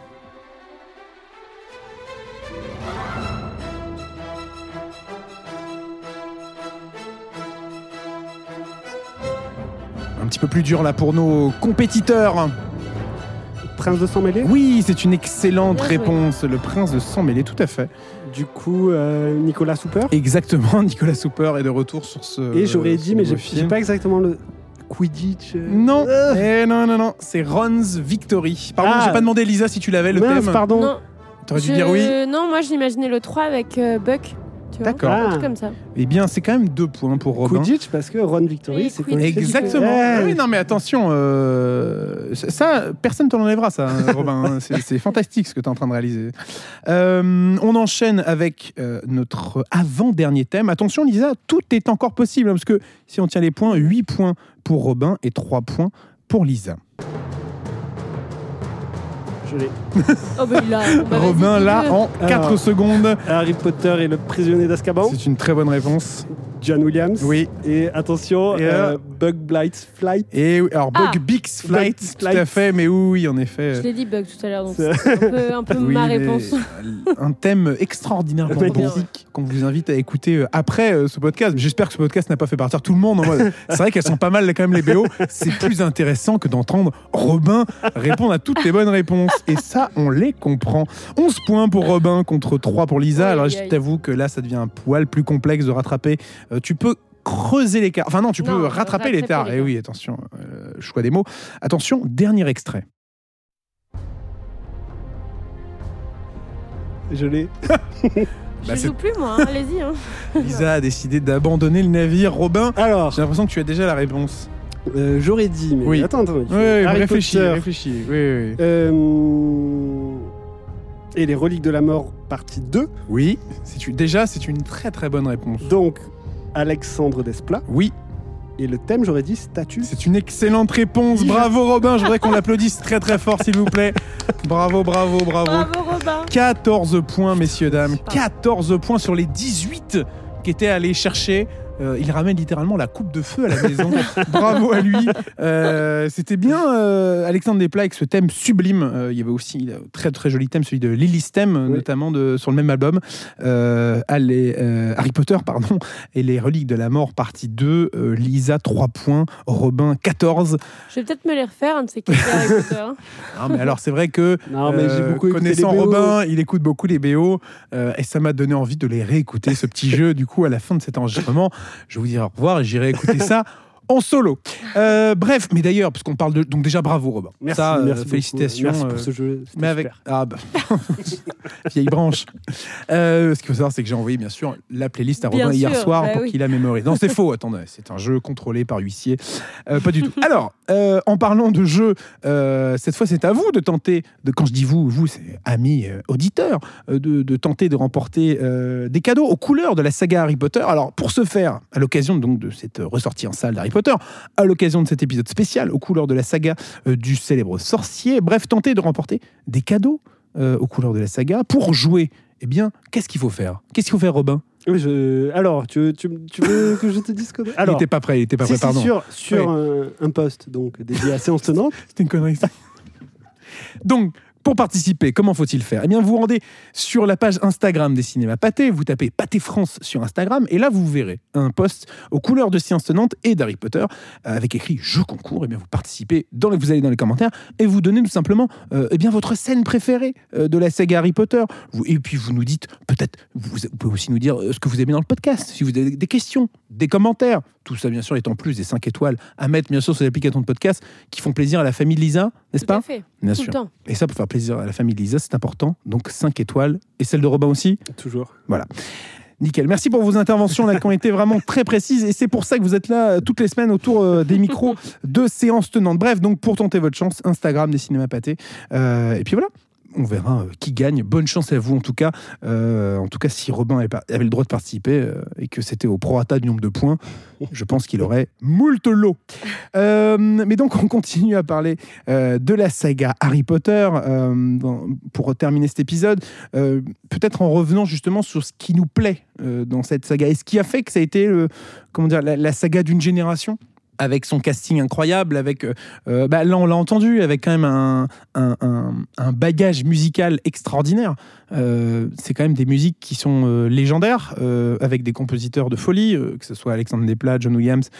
Un petit peu plus dur là pour nos compétiteurs. Prince de sang mêlé Oui, c'est une excellente Bien joué. réponse. Le prince de sang mêlé, tout à fait. Du coup, euh, Nicolas Souper. Exactement, Nicolas Souper est de retour sur ce. Et j'aurais dit, mais j'ai pas exactement le Quidditch. euh. Non, Euh. eh non, non, non, c'est Ron's Victory. Pardon, Ah. j'ai pas demandé Lisa si tu l'avais le Mince, thème. pardon. Non, T'aurais dû je- dire oui. Non, moi j'imaginais le 3 avec euh, Buck. D'accord. Un Ah. truc comme ça. Eh bien, c'est quand même deux points pour Robin. Quidditch, parce que Ron Victory, c'est Quidditch. Exactement. Ah Oui, non, mais attention, euh, ça, personne ne te l'enlèvera, ça, hein, Robin. hein. C'est c'est fantastique ce que tu es en train de réaliser. Euh, on enchaîne avec euh, notre avant-dernier thème. Attention, Lisa, tout est encore possible, hein, parce que si on tient les points, 8 points pour Robin et 3 points pour Lisa. Je l'ai. Oh, bah, il a. Vas-y, Robin, là, en 4 Alors. secondes. Harry Potter et le prisonnier d'Azkaban. C'est une très bonne réponse. John Williams. Oui. Et attention, Et, euh, euh, Bug Blight Flight. Et alors, Ah. Bug Bix Flight, Bug tout à Flight. fait, mais oui, oui, en effet. Je l'ai dit Buck tout à l'heure, donc C'est- un peu, un peu Oui, ma réponse. Un thème extraordinairement bon qu'on vous invite à écouter euh, après euh, ce podcast. J'espère que ce podcast n'a pas fait partir tout le monde. en mode, C'est vrai qu'elles sont pas mal quand même les BO. C'est plus intéressant que d'entendre Robin répondre à toutes les bonnes réponses. Et ça, on les comprend. 11 points pour Robin contre 3 pour Lisa. Alors je t'avoue que là, ça devient un poil plus complexe de rattraper. Euh, tu peux creuser l'écart. Enfin non, tu Non, peux rattraper rattraper l'écart. Et oui, attention, euh, choix des mots. Attention, dernier extrait. Je l'ai. Bah, je joue plus, moi. hein, Allez-y. hein. Lisa a décidé d'abandonner le navire. Robin, Alors, j'ai l'impression que tu as déjà la réponse. euh, j'aurais dit, mais Oui. attends, attends. Oui, Harry réfléchis, Potter, réfléchis. Oui, oui, oui. euh, et les reliques de la mort, partie 2. Oui, c'est une- déjà, c'est une très très bonne réponse. Donc, Alexandre Desplat. Oui, Et le thème, j'aurais dit statue. c'est une excellente réponse. Bravo Robin, je voudrais qu'on l'applaudisse très très fort s'il vous plaît. Bravo, bravo, bravo. Bravo, Robin. 14 points, messieurs, dames. Pardon. 14 points sur les 18 qu'était allé chercher. Euh, il ramène littéralement la coupe de feu à la maison. Bravo à lui. Euh, C'était bien euh, Alexandre Desplat avec ce thème sublime. Euh, il y avait aussi un très très joli thème, celui de Lily's Theme, Oui. notamment de, sur le même album. Euh, allez, euh, Harry Potter, pardon, et les reliques de la mort, partie 2. Euh, Lisa, 3 points. Robin, 14. Je vais peut-être me les refaire, un de ces quatre Harry Potter. Ah, mais alors, c'est vrai que Non, mais j'ai Euh, beaucoup écouté connaissant. Robin, il écoute beaucoup les BO euh, et ça m'a donné envie de les réécouter ce petit jeu. Du coup, à la fin de cet enregistrement, je vous dirai au revoir et j'irai écouter ça en solo. Euh, bref, mais d'ailleurs, parce qu'on parle de donc déjà bravo Robin. Merci, ça, euh, merci félicitations. Merci euh, pour ce jeu. mais avec super. ah bah vieille branche. Euh, ce qu'il faut savoir, c'est que j'ai envoyé bien sûr la playlist à Bien Robin hier sûr, soir bah pour oui. qu'il la mémorise. Non, c'est faux. Attendez, c'est un jeu contrôlé par huissier. Euh, pas du tout. Alors, euh, en parlant de jeu, euh, cette fois, c'est à vous de tenter. De quand je dis vous, vous, c'est amis euh, auditeurs, euh, de, de tenter de remporter euh, des cadeaux aux couleurs de la saga Harry Potter. Alors, pour ce faire, à l'occasion donc de cette ressortie en salle d'Harry Potter, à l'occasion de cet épisode spécial aux couleurs de la saga euh, du célèbre sorcier, bref, tenter de remporter des cadeaux euh, aux couleurs de la saga. Pour jouer, eh bien, qu'est-ce qu'il faut faire? Qu'est-ce qu'il faut faire, Robin? Oui, je- Alors, tu, tu, tu veux que je te dise que. Il Alors, n'était pas prêt, il était pas prêt, pardon. sur, sur un, un post donc, dédié à séance tenante, C'était une connerie. ça. Donc, pour participer, comment faut-il faire? Eh bien, vous rendez sur la page Instagram des cinémas Pâté, vous tapez Pâté France sur Instagram, et là, vous verrez un post aux couleurs de Science Tenante et d'Harry Potter, euh, avec écrit « Je concours ». Eh bien, vous participez, dans vous allez dans les commentaires, et vous donnez tout simplement euh, eh bien, votre scène préférée euh, de la saga Harry Potter. Et puis, vous nous dites, peut-être, vous, pouvez aussi nous dire ce que vous aimez dans le podcast, si vous avez des questions, des commentaires. Tout ça, bien sûr, étant plus des 5 étoiles à mettre, bien sûr, sur les applications de podcast qui font plaisir à la famille de Lisa, n'est-ce Tout à pas fait. Bien Tout sûr. le temps. Et ça, pour faire plaisir à la famille de Lisa, c'est important. Donc 5 étoiles. Et celle de Robin aussi toujours. Nickel. Merci pour vos interventions là, qui ont été vraiment très précises et c'est pour ça que vous êtes là euh, toutes les semaines autour euh, des micros de séances tenantes. Bref, donc pour tenter votre chance, Instagram des cinémas pâtés. Euh, et puis voilà. On verra euh, qui gagne. Bonne chance à vous en tout cas. Euh, en tout cas, si Robin avait, le droit de participer euh, et que c'était au prorata du nombre de points, je pense qu'il aurait moult lot. Euh, mais donc, on continue à parler de la saga Harry Potter pour terminer cet épisode. Peut-être en revenant justement sur ce qui nous plaît dans cette saga et ce qui a fait que ça a été comment dire, la saga d'une génération? Avec son casting incroyable, avec euh, euh, bah, là on l'a entendu, avec quand même un, un- bagage musical extraordinaire. Euh, c'est quand même des musiques qui sont légendaires, avec des compositeurs de folie, que ce soit Alexandre Desplat, John Williams,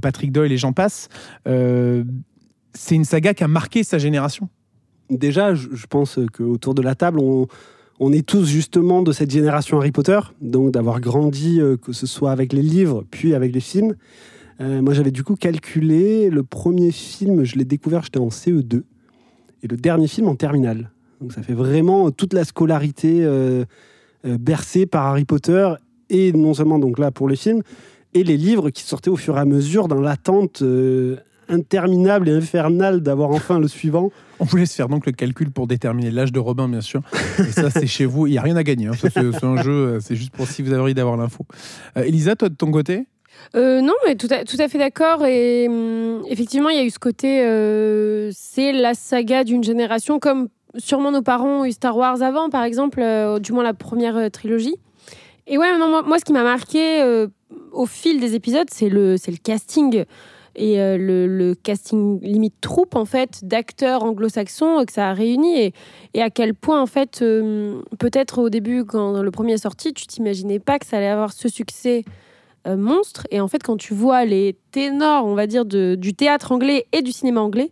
Patrick Doyle et j'en passe. C'est une saga qui a marqué sa génération. Déjà, je, pense qu'autour de la table, on, on est tous justement de cette génération Harry Potter, donc d'avoir grandi, que ce soit avec les livres, puis avec les films. Euh, moi, j'avais du coup calculé, le premier film, je l'ai découvert, j'étais en CE2, et le dernier film en terminale. Donc ça fait vraiment toute la scolarité euh, euh, bercée par Harry Potter, et non seulement donc là pour les films, et les livres qui sortaient au fur et à mesure dans l'attente interminable et infernale d'avoir enfin le suivant. On vous laisse faire donc le calcul pour déterminer l'âge de Robin, bien sûr. Et ça, c'est chez vous. Il n'y a rien à gagner. hein. C'est un jeu, c'est juste pour si vous avez envie d'avoir l'info. Elisa, toi, de ton côté Euh, non, mais tout à, tout à fait d'accord. Et hum, effectivement, il y a eu ce côté, euh, c'est la saga d'une génération, comme sûrement nos parents ont eu Star Wars avant, par exemple, euh, du moins la première trilogie. Et ouais, non, moi, moi, ce qui m'a marqué au fil des épisodes, c'est le, le casting. Et le, le casting limite troupe, en fait, d'acteurs anglo-saxons que ça a réuni. Et, et à quel point, en fait, peut-être au début, quand le premier est sorti, tu t'imaginais pas que ça allait avoir ce succès euh, monstre. Et en fait, quand tu vois les ténors, on va dire, de, du théâtre anglais et du cinéma anglais,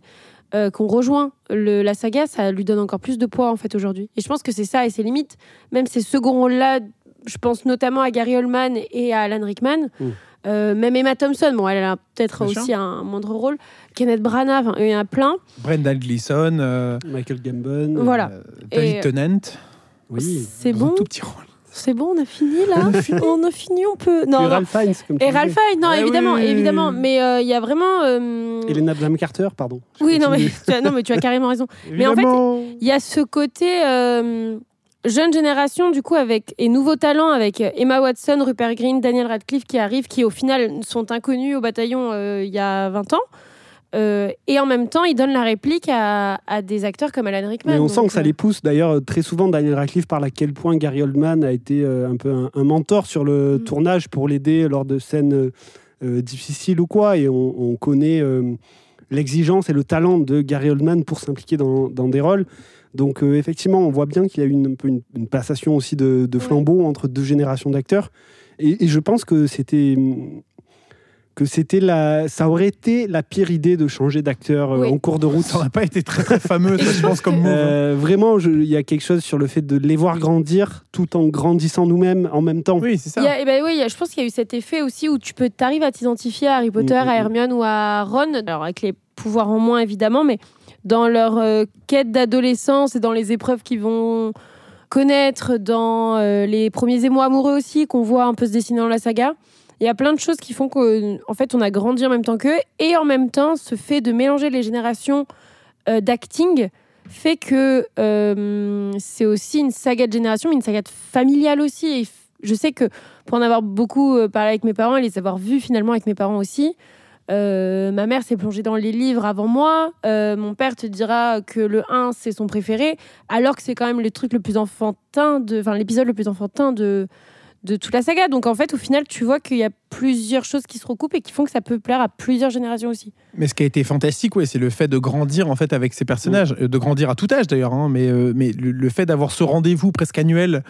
euh, qu'on rejoint le- la saga, ça lui donne encore plus de poids, en fait, aujourd'hui. Et je pense que c'est ça, et c'est limite, même ces seconds rôles-là, je pense notamment à Gary Oldman et à Alan Rickman. Mm. Euh, même Emma Thompson, bon, elle a peut-être aussi un moindre rôle. Kenneth Branagh, il y en a plein. Brendan Gleeson, euh, Michael Gambon. Voilà. euh, David Et- Tennant. Oui. C'est bon, tout petit rôle. C'est bon, on a fini là. on a fini, on peut. Non, Et non. Ralph Fiennes, comme tu Et. Ralph Fiennes, non, Ah oui, évidemment, oui, oui, évidemment. Mais, euh, il y a vraiment. euh, Elena Bonham Carter, pardon. Je Oui, non mais, tu as, non, mais tu as carrément raison. Mais en fait. Il y a ce côté euh, jeune génération, du coup, avec, et nouveaux talents, avec Emma Watson, Rupert Green, Daniel Radcliffe qui arrivent, qui au final sont inconnus au bataillon euh, il y a 20 ans. Euh, et en même temps, ils donnent la réplique à, à des acteurs comme Alan Rickman. Mais on Donc, sent que ça euh, les pousse. D'ailleurs, très souvent, Daniel Radcliffe parle à quel point Gary Oldman a été euh, un peu un, un mentor sur le Mm. tournage pour l'aider lors de scènes euh, difficiles ou quoi. Et on, on connaît euh, l'exigence et le talent de Gary Oldman pour s'impliquer dans, dans des rôles. Donc, effectivement, on voit bien qu'il y a eu une, passation aussi de, de Ouais. flambeau entre deux générations d'acteurs. Et, et je pense que c'était. Que c'était la, ça aurait été la pire idée de changer d'acteur euh, Oui. en cours de route. Ça n'aurait pas été très très fameux, ça, je pense, comme move. Euh, vraiment, il y a quelque chose sur le fait de les voir grandir tout en grandissant nous-mêmes en même temps. Oui, c'est ça. Y a- eh ben oui, il y a- je pense qu'il y a eu cet effet aussi où tu peux t'arrives à t'identifier à Harry Potter, Mm, mm, à mm. Hermione ou à Ron, alors avec les pouvoirs en moins évidemment, mais dans leur euh, quête d'adolescence et dans les épreuves qu'ils vont connaître, dans euh, les premiers émois amoureux aussi qu'on voit un peu se dessiner dans la saga. Il y a plein de choses qui font qu'en fait on a grandi en même temps qu'eux et en même temps ce fait de mélanger les générations euh, d'acting fait que euh, c'est aussi une saga de génération, mais une saga de familiale aussi. Et je sais que pour en avoir beaucoup euh, parlé avec mes parents et les avoir vus finalement avec mes parents aussi, euh, ma mère s'est plongée dans les livres avant moi. Mon père te dira que le 1, c'est son préféré, alors que c'est quand même le truc le plus enfantin, enfin l'épisode le plus enfantin de, de toute la saga. Donc en fait, au final, tu vois qu'il y a plusieurs choses qui se recoupent et qui font que ça peut plaire à plusieurs générations aussi. Mais ce qui a été fantastique, ouais, c'est le fait de grandir en fait avec ces personnages, euh, de grandir à tout âge d'ailleurs, hein, mais, euh, mais le, le fait d'avoir ce rendez-vous presque annuel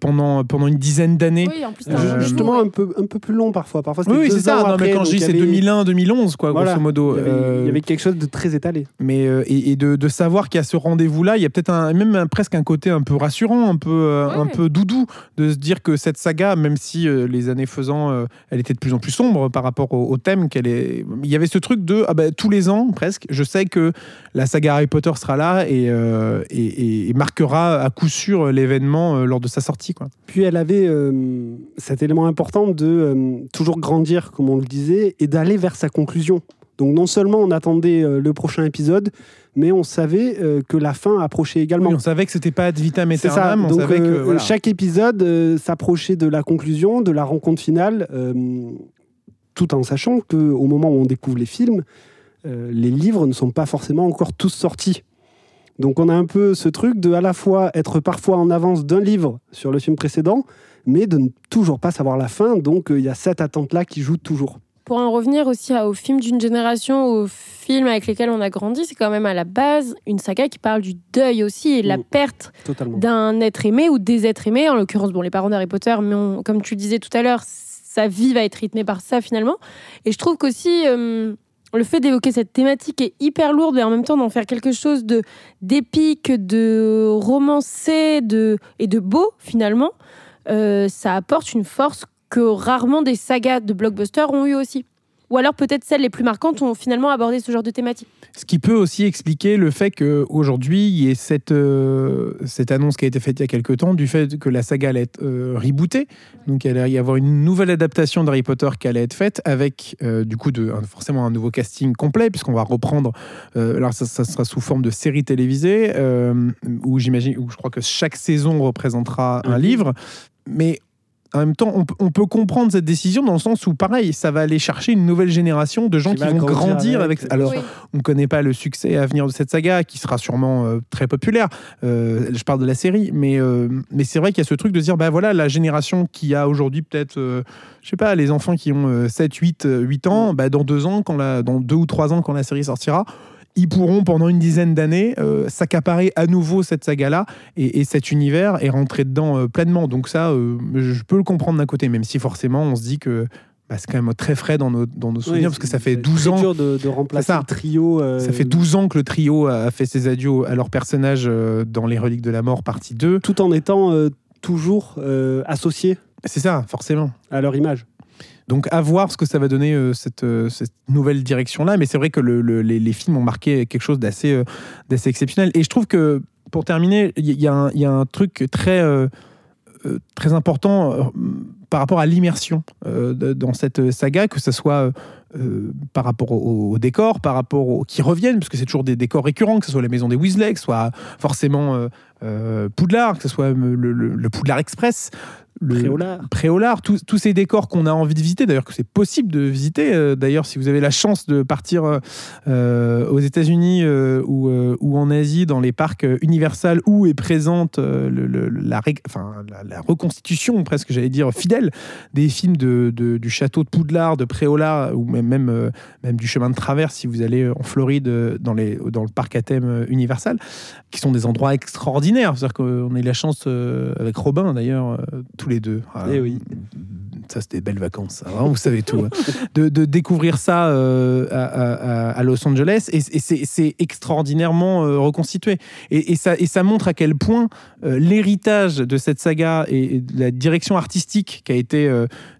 pendant, pendant une dizaine d'années. Oui, en plus, Euh, un justement, un peu, un peu plus long parfois. Parfois, Oui, c'est ça. Non, après, mais quand je dis c'est avait- 2001, 2011, quoi, Voilà. grosso modo. Il y, avait, Euh, il y avait quelque chose de très étalé. Mais euh, et, et de, de savoir qu'il y a ce rendez-vous-là, il y a peut-être un, même un- presque un côté un peu rassurant, un peu, euh, Ouais. un peu doudou, de se dire que cette saga, même si euh, les années faisant, euh, elle était de plus en plus sombre par rapport au, au thème qu'elle est. Il y avait ce truc de ah ben, tous les ans presque, je sais que la saga Harry Potter sera là et, euh, et, et- et marquera à coup sûr l'événement euh, lors de sa sortie. Quoi. Puis elle avait euh, cet élément important de euh, toujours grandir, comme on le disait, et d'aller vers sa conclusion. Donc non seulement on attendait euh, le prochain épisode, mais on savait que la fin approchait également. Oui, on savait que c'était pas ad vitam C'est ça. aeternam. On Donc que, voilà. chaque épisode s'approchait de la conclusion, de la rencontre finale, tout en sachant que au moment où on découvre les films, les livres ne sont pas forcément encore tous sortis. Donc on a un peu ce truc de à la fois être parfois en avance d'un livre sur le film précédent, mais de ne toujours pas savoir la fin. Donc euh, il y a cette attente-là qui joue toujours. Pour en revenir aussi aux films d'une génération, aux films avec lesquels on a grandi, c'est quand même à la base une saga qui parle du deuil aussi et de la Mm. perte d'un être aimé ou des êtres aimés. En l'occurrence, bon, les parents d'Harry Potter, mais on- comme tu le disais tout à l'heure, sa vie va être rythmée par ça finalement. Et je trouve qu'aussi euh, le fait d'évoquer cette thématique est hyper lourde, mais en même temps d'en faire quelque chose de d'épique, de romancé, et de beau finalement, euh, ça apporte une force que rarement des sagas de blockbusters ont eu aussi. Ou alors peut-être celles les plus marquantes ont finalement abordé ce genre de thématique. Ce qui peut aussi expliquer le fait qu'aujourd'hui, il y ait cette, euh, cette annonce qui a été faite il y a quelques temps du fait que la saga allait être euh, rebootée. Donc, il allait y avoir une nouvelle adaptation d'Harry Potter qui allait être faite avec, euh, du coup, de, un- forcément un nouveau casting complet, puisqu'on va reprendre. euh, alors, ça, ça sera sous forme de série télévisée, euh, où j'imagine, où je crois que chaque saison représentera un Mhm. livre. Mais en même temps, on, peut- on peut comprendre cette décision dans le sens où, pareil, ça va aller chercher une nouvelle génération de gens Qui vont grandir grandir avec, avec. Alors, Oui. on ne connaît pas le succès à venir de cette saga, qui sera sûrement euh, très populaire. Euh, je parle de la série, mais, euh, mais c'est vrai qu'il y a ce truc de dire, bah voilà, la génération qui a aujourd'hui peut-être, euh, je sais pas, les enfants qui ont euh, 7, 8, euh, 8 ans, bah, dans deux ans, quand la, dans deux ou trois ans, quand la série sortira, ils pourront pendant une dizaine d'années euh, s'accaparer à nouveau cette saga-là et, et cet univers et rentrer dedans euh, pleinement. Donc ça, euh, je peux le comprendre d'un côté, même si forcément on se dit que bah, c'est quand même très frais dans nos, dans nos souvenirs, parce que ça fait c'est 12 très ans dur de, de remplacer ça. le trio. ça fait 12 ans que le trio a fait ses adieux à leur personnage dans Les Reliques de la Mort, partie 2. Tout en étant toujours associés C'est ça, forcément. à leur image. Donc, à voir ce que ça va donner, euh, cette, euh, cette nouvelle direction-là. Mais c'est vrai que le- le- les, films ont marqué quelque chose d'assez euh, d'assez exceptionnel. Et je trouve que, pour terminer, il y, a un- truc très, important par rapport à l'immersion dans cette saga, que ce soit par rapport au, au décor, par rapport aux qui reviennent, parce que c'est toujours des décors récurrents, que ce soit la maison des Weasley, que ce soit forcément Poudlard, que ce soit le Poudlard Express. Le, Préolard. Préolard, tous ces décors qu'on a envie de visiter, d'ailleurs que c'est possible de visiter. euh, d'ailleurs, si vous avez la chance de partir euh, euh, aux États-Unis euh, ou, euh, ou en Asie, dans les parcs Universal, où est présente le- le- la, ré- enfin, la, la reconstitution, presque, j'allais dire, fidèle des films de, de- du château de Poudlard, de Préolard, ou même, même, même du chemin de traverse, si vous allez en Floride, dans, les, dans le parc à thème Universal, qui sont des endroits extraordinaires. C'est-à-dire qu'on a eu la chance, avec Robin d'ailleurs, tous les deux. Ah, Eh oui. Ça, c'était des belles vacances. ça. Vraiment, vous savez tout. hein. De, de découvrir ça euh, à, à- à Los Angeles. Et, et c'est extraordinairement euh, reconstitué. Et, et ça, et ça montre à quel point euh, l'héritage de cette saga et, et de la direction artistique qui a été.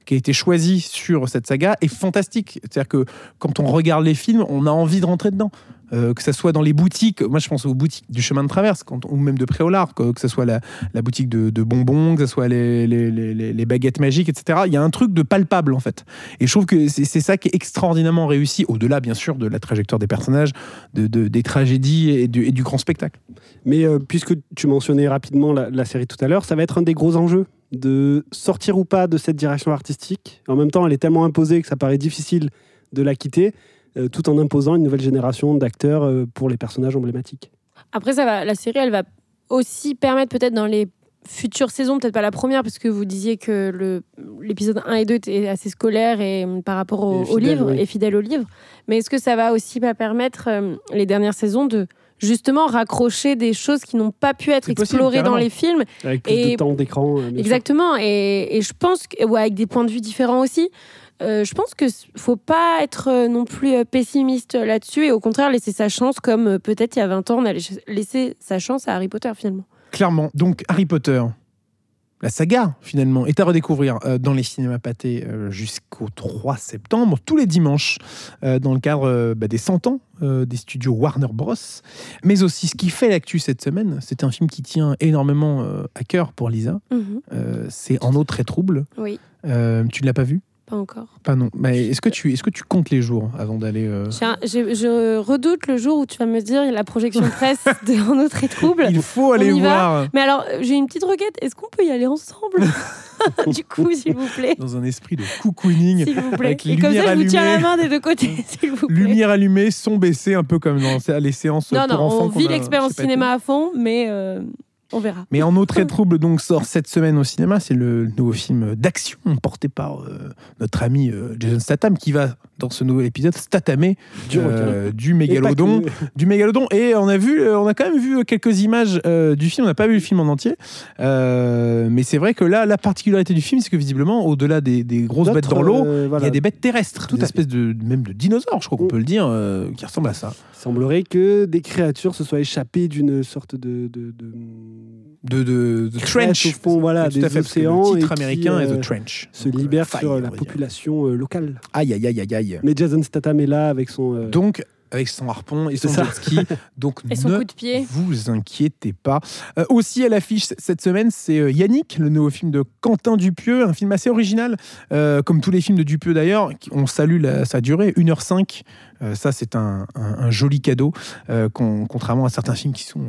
qui a été choisie sur cette saga est fantastique. C'est-à-dire que quand on regarde les films, on a envie de rentrer dedans. Euh, que ce soit dans les boutiques, moi je pense aux boutiques du chemin de traverse, ou même de Préolard, que, que ce soit la, boutique de, bonbons, que ce soit les, baguettes magiques, etc. Il y a un truc de palpable en fait. Et je trouve que c'est ça qui est extraordinairement réussi, au-delà bien sûr de la trajectoire des personnages, de, de- des tragédies et du, grand spectacle. Mais euh, puisque tu mentionnais rapidement la, série tout à l'heure, ça va être un des gros enjeux de sortir ou pas de cette direction artistique. En même temps, elle est tellement imposée que ça paraît difficile de la quitter, tout en imposant une nouvelle génération d'acteurs euh, pour les personnages emblématiques. Après, ça va, la série, elle va aussi permettre peut-être dans les futures saisons, peut-être pas la première, parce que vous disiez que l'épisode 1 et 2 étaient assez scolaires et hum, par rapport au, Et au fidèle, livre oui. et fidèle au livre. Mais est-ce que ça va aussi pas permettre euh, les dernières saisons de justement raccrocher des choses qui n'ont pas pu être possible, explorées dans les films Avec plus Et- de temps d'écran. euh. Exactement. Et, et je pense que, ouais, avec des points de vue différents aussi. Euh, je pense que faut pas être euh, non plus euh, pessimiste là-dessus et au contraire laisser sa chance comme peut-être il y a 20 ans on ch- laisser sa chance à Harry Potter finalement. Clairement. Donc Harry Potter, la saga finalement est à redécouvrir euh, dans les cinémas pâtés euh, jusqu'au 3 septembre, tous les dimanches, euh, dans le cadre bah, des 100 ans des studios Warner Bros. Mais aussi, ce qui fait l'actu cette semaine, c'est un film qui tient énormément à cœur pour Lisa. Mhm. Euh, c'est En eau très trouble. Oui, tu ne l'as pas vu? Pas encore. Pas non. Mais est-ce que tu est-ce que tu comptes les jours avant d'aller euh, un- je redoute le jour où tu vas me dire la projection presse de En autre et trouble. Il faut aller voir Mais alors, j'ai une petite requête. Est-ce qu'on peut y aller ensemble Du coup, s'il vous plaît. dans un esprit de cocooning. S'il vous plaît. Avec Et comme ça, je vous tiens la main des deux côtés, s'il vous plaît. Lumière allumée, son baissé, un peu comme dans les séances non, pour non, enfants. on vit l'expérience cinéma à fond, mais euh, on verra. Mais En eau très trouble donc sort cette semaine au cinéma. C'est le nouveau film d'action porté par euh, notre ami euh, Jason Statham qui va dans ce nouvel épisode statamer Du euh, du mégalodon, que. du mégalodon. Et on a vu, on a quand même vu quelques images euh, du film. On n'a pas vu le film en entier, Euh, mais c'est vrai que là, la particularité du film, c'est que visiblement, au-delà des, des grosses bêtes dans l'eau, euh, il y a des bêtes terrestres, Tout une à espèce de même de dinosaures, je crois qu'on Mm. peut le dire, euh, qui ressemblent à ça. Il semblerait que des créatures se soient échappées d'une sorte de, de, de- De, de, de trench. au fond, voilà, Tout à des fait, parce que océans Le titre et qui, américain est euh, The Trench. se Donc, euh, libèrent faille, sur la population euh, locale. Aïe, aïe, aïe, aïe, aïe. Mais Jason Statham est là avec son. euh, Donc, avec son harpon et son jet ski. Donc, Et son ne coup de pied. vous inquiétez pas. Euh, aussi à l'affiche cette semaine, c'est euh, Yannick, le nouveau film de Quentin Dupieux, un film assez original, euh, comme tous les films de Dupieux d'ailleurs. qui- On salue la- sa durée, 1h05. Euh, ça, c'est un, un- un joli cadeau, euh, con- contrairement à certains films qui sont.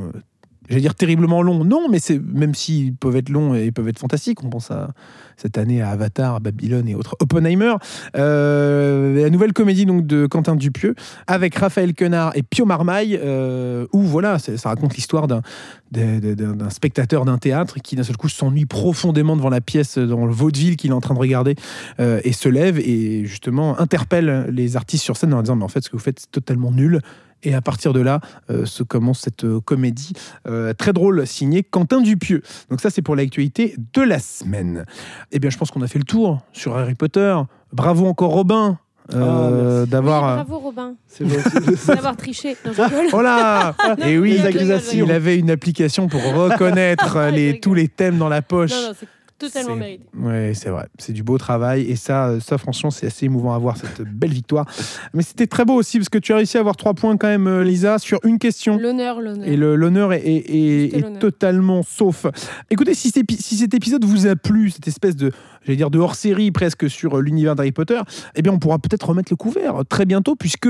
J'allais dire terriblement longs. Non, mais c'est même s'ils peuvent être longs et peuvent être fantastiques. On pense à cette année à Avatar, à Babylone et autres. Oppenheimer, euh, la nouvelle comédie donc de Quentin Dupieux avec Raphaël Quenard et Pio Marmaille, euh, où voilà, ça raconte l'histoire d'un spectateur d'un théâtre qui d'un seul coup s'ennuie profondément devant la pièce dans le vaudeville qu'il est en train de regarder euh, et se lève et justement interpelle les artistes sur scène en disant mais en fait ce que vous faites c'est totalement nul et à partir de là euh, se commence cette euh, comédie euh, très drôle signée Quentin Dupieux. Donc ça c'est pour l'actualité de la semaine. Eh bien je pense qu'on a fait le tour sur Harry Potter. Bravo encore Robin euh, Ah. Oui, d'avoir... bravo Robin d'avoir triché. Non, je. Oh là Et oui, Les accusations. il avait une application pour reconnaître les, tous les thèmes dans la poche. Non, non, c'est totalement mérité. Ouais, c'est vrai. C'est du beau travail. Et ça, euh, ça franchement, c'est assez émouvant à voir, cette belle victoire. Mais c'était très beau aussi, parce que tu as réussi à avoir trois points quand même, euh, Lisa, sur une question. L'honneur, l'honneur. Et le- l'honneur est, est- totalement sauf. Écoutez, si, cet épi- si cet épisode vous a plu, cette espèce de, j'allais dire, de hors-série presque sur euh, l'univers d'Harry Potter, eh bien, on pourra peut-être remettre le couvert très bientôt, puisque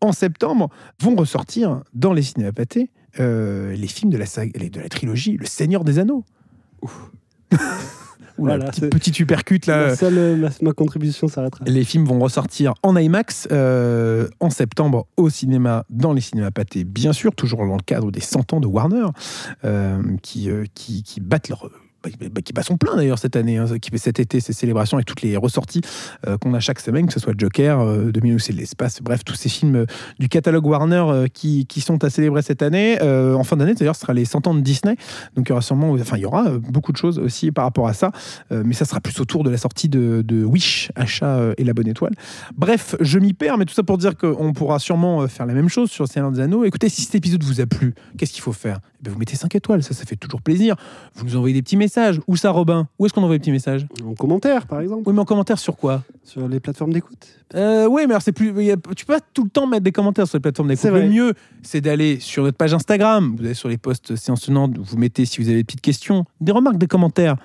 en septembre vont ressortir dans les cinémas pâtés euh, les films de la, saga- de la trilogie Le Seigneur des Anneaux. Oula, Voilà, petit, petit supercute là. Ma, seule, euh, ma, ma contribution s'arrêtera. Les films vont ressortir en IMAX euh, en septembre au cinéma, dans les cinémas pâtés, bien sûr, toujours dans le cadre des 100 ans de Warner, euh, qui, euh, qui, qui battent leur. Bah, bah, qui bat son plein d'ailleurs cette année, hein, cet été ces célébrations avec toutes les ressorties euh, qu'on a chaque semaine, que ce soit Joker, euh, 2000 c'est l'espace, bref, tous ces films euh, du catalogue Warner euh, qui, sont à célébrer cette année. En fin d'année, d'ailleurs, ce sera les 100 ans de Disney, donc il y aura sûrement, enfin, il y aura beaucoup de choses aussi par rapport à ça. Mais ça sera plus autour de la sortie de, Wish, Achat et la bonne étoile. Bref, je m'y perds, mais tout ça pour dire qu'on pourra sûrement faire la même chose sur Seigneur des Anneaux. Écoutez, si cet épisode vous a plu, qu'est-ce qu'il faut faire? Eh Vous mettez 5 étoiles, ça, ça fait toujours plaisir. Vous nous envoyez des petits messages. Où ça, Robin? Où est-ce qu'on envoie les petits messages? En commentaire, par exemple, Oui, mais en commentaire sur quoi? Sur les plateformes d'écoute. euh, oui, mais alors c'est plus. il y a- tu peux pas tout le temps mettre des commentaires sur les plateformes d'écoute. C'est Le vrai. mieux, c'est d'aller sur notre page Instagram. Vous allez sur les posts séance tenante, vous mettez si vous avez des petites questions, des remarques, des commentaires.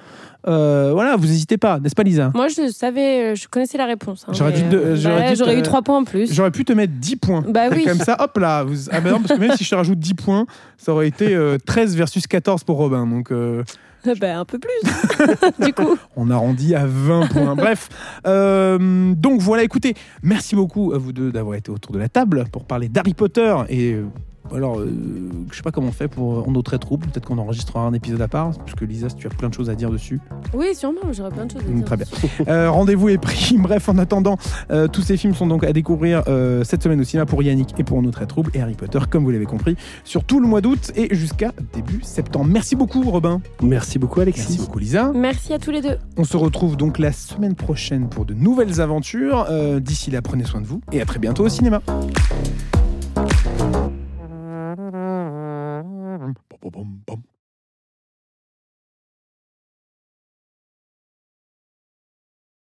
Euh, voilà, vous n'hésitez pas, n'est-ce pas, Lisa? Moi, je savais, euh, je connaissais la réponse. hein, J'aurais mais, dû te- euh, j'aurais bah, dû j'aurais te- eu 3 points en plus. J'aurais pu te mettre 10 points. Bah oui. Comme ça, hop là. Vous... Ah bah non, parce que même si je te rajoute 10 points, ça aurait été euh, 13 versus 14 pour Robin. Donc euh, Bah, un peu plus. du coup. on arrondit à 20 points. Bref. Euh, donc voilà, écoutez, merci beaucoup à vous deux d'avoir été autour de la table pour parler d'Harry Potter. Et euh, alors, euh, je sais pas comment on fait pour On nos très trouble. Peut-être qu'on enregistrera un épisode à part. Parce que Lisa, si tu as plein de choses à dire dessus. Oui, sûrement, j'aurais plein de choses à Mm, dire. très bien. Euh, Rendez-vous est pris. Bref, en attendant, euh, tous ces films sont donc à découvrir euh, cette semaine au cinéma pour Yannick et pour Nos Très Troubles et Harry Potter, comme vous l'avez compris, sur tout le mois d'août et jusqu'à début septembre. Merci beaucoup, Robin. Merci beaucoup, Alexis. Merci beaucoup, Lisa. Merci à tous les deux. On se retrouve donc la semaine prochaine pour de nouvelles aventures. Euh, D'ici là, prenez soin de vous et à très bientôt au cinéma. Bom, bom, bom, bom.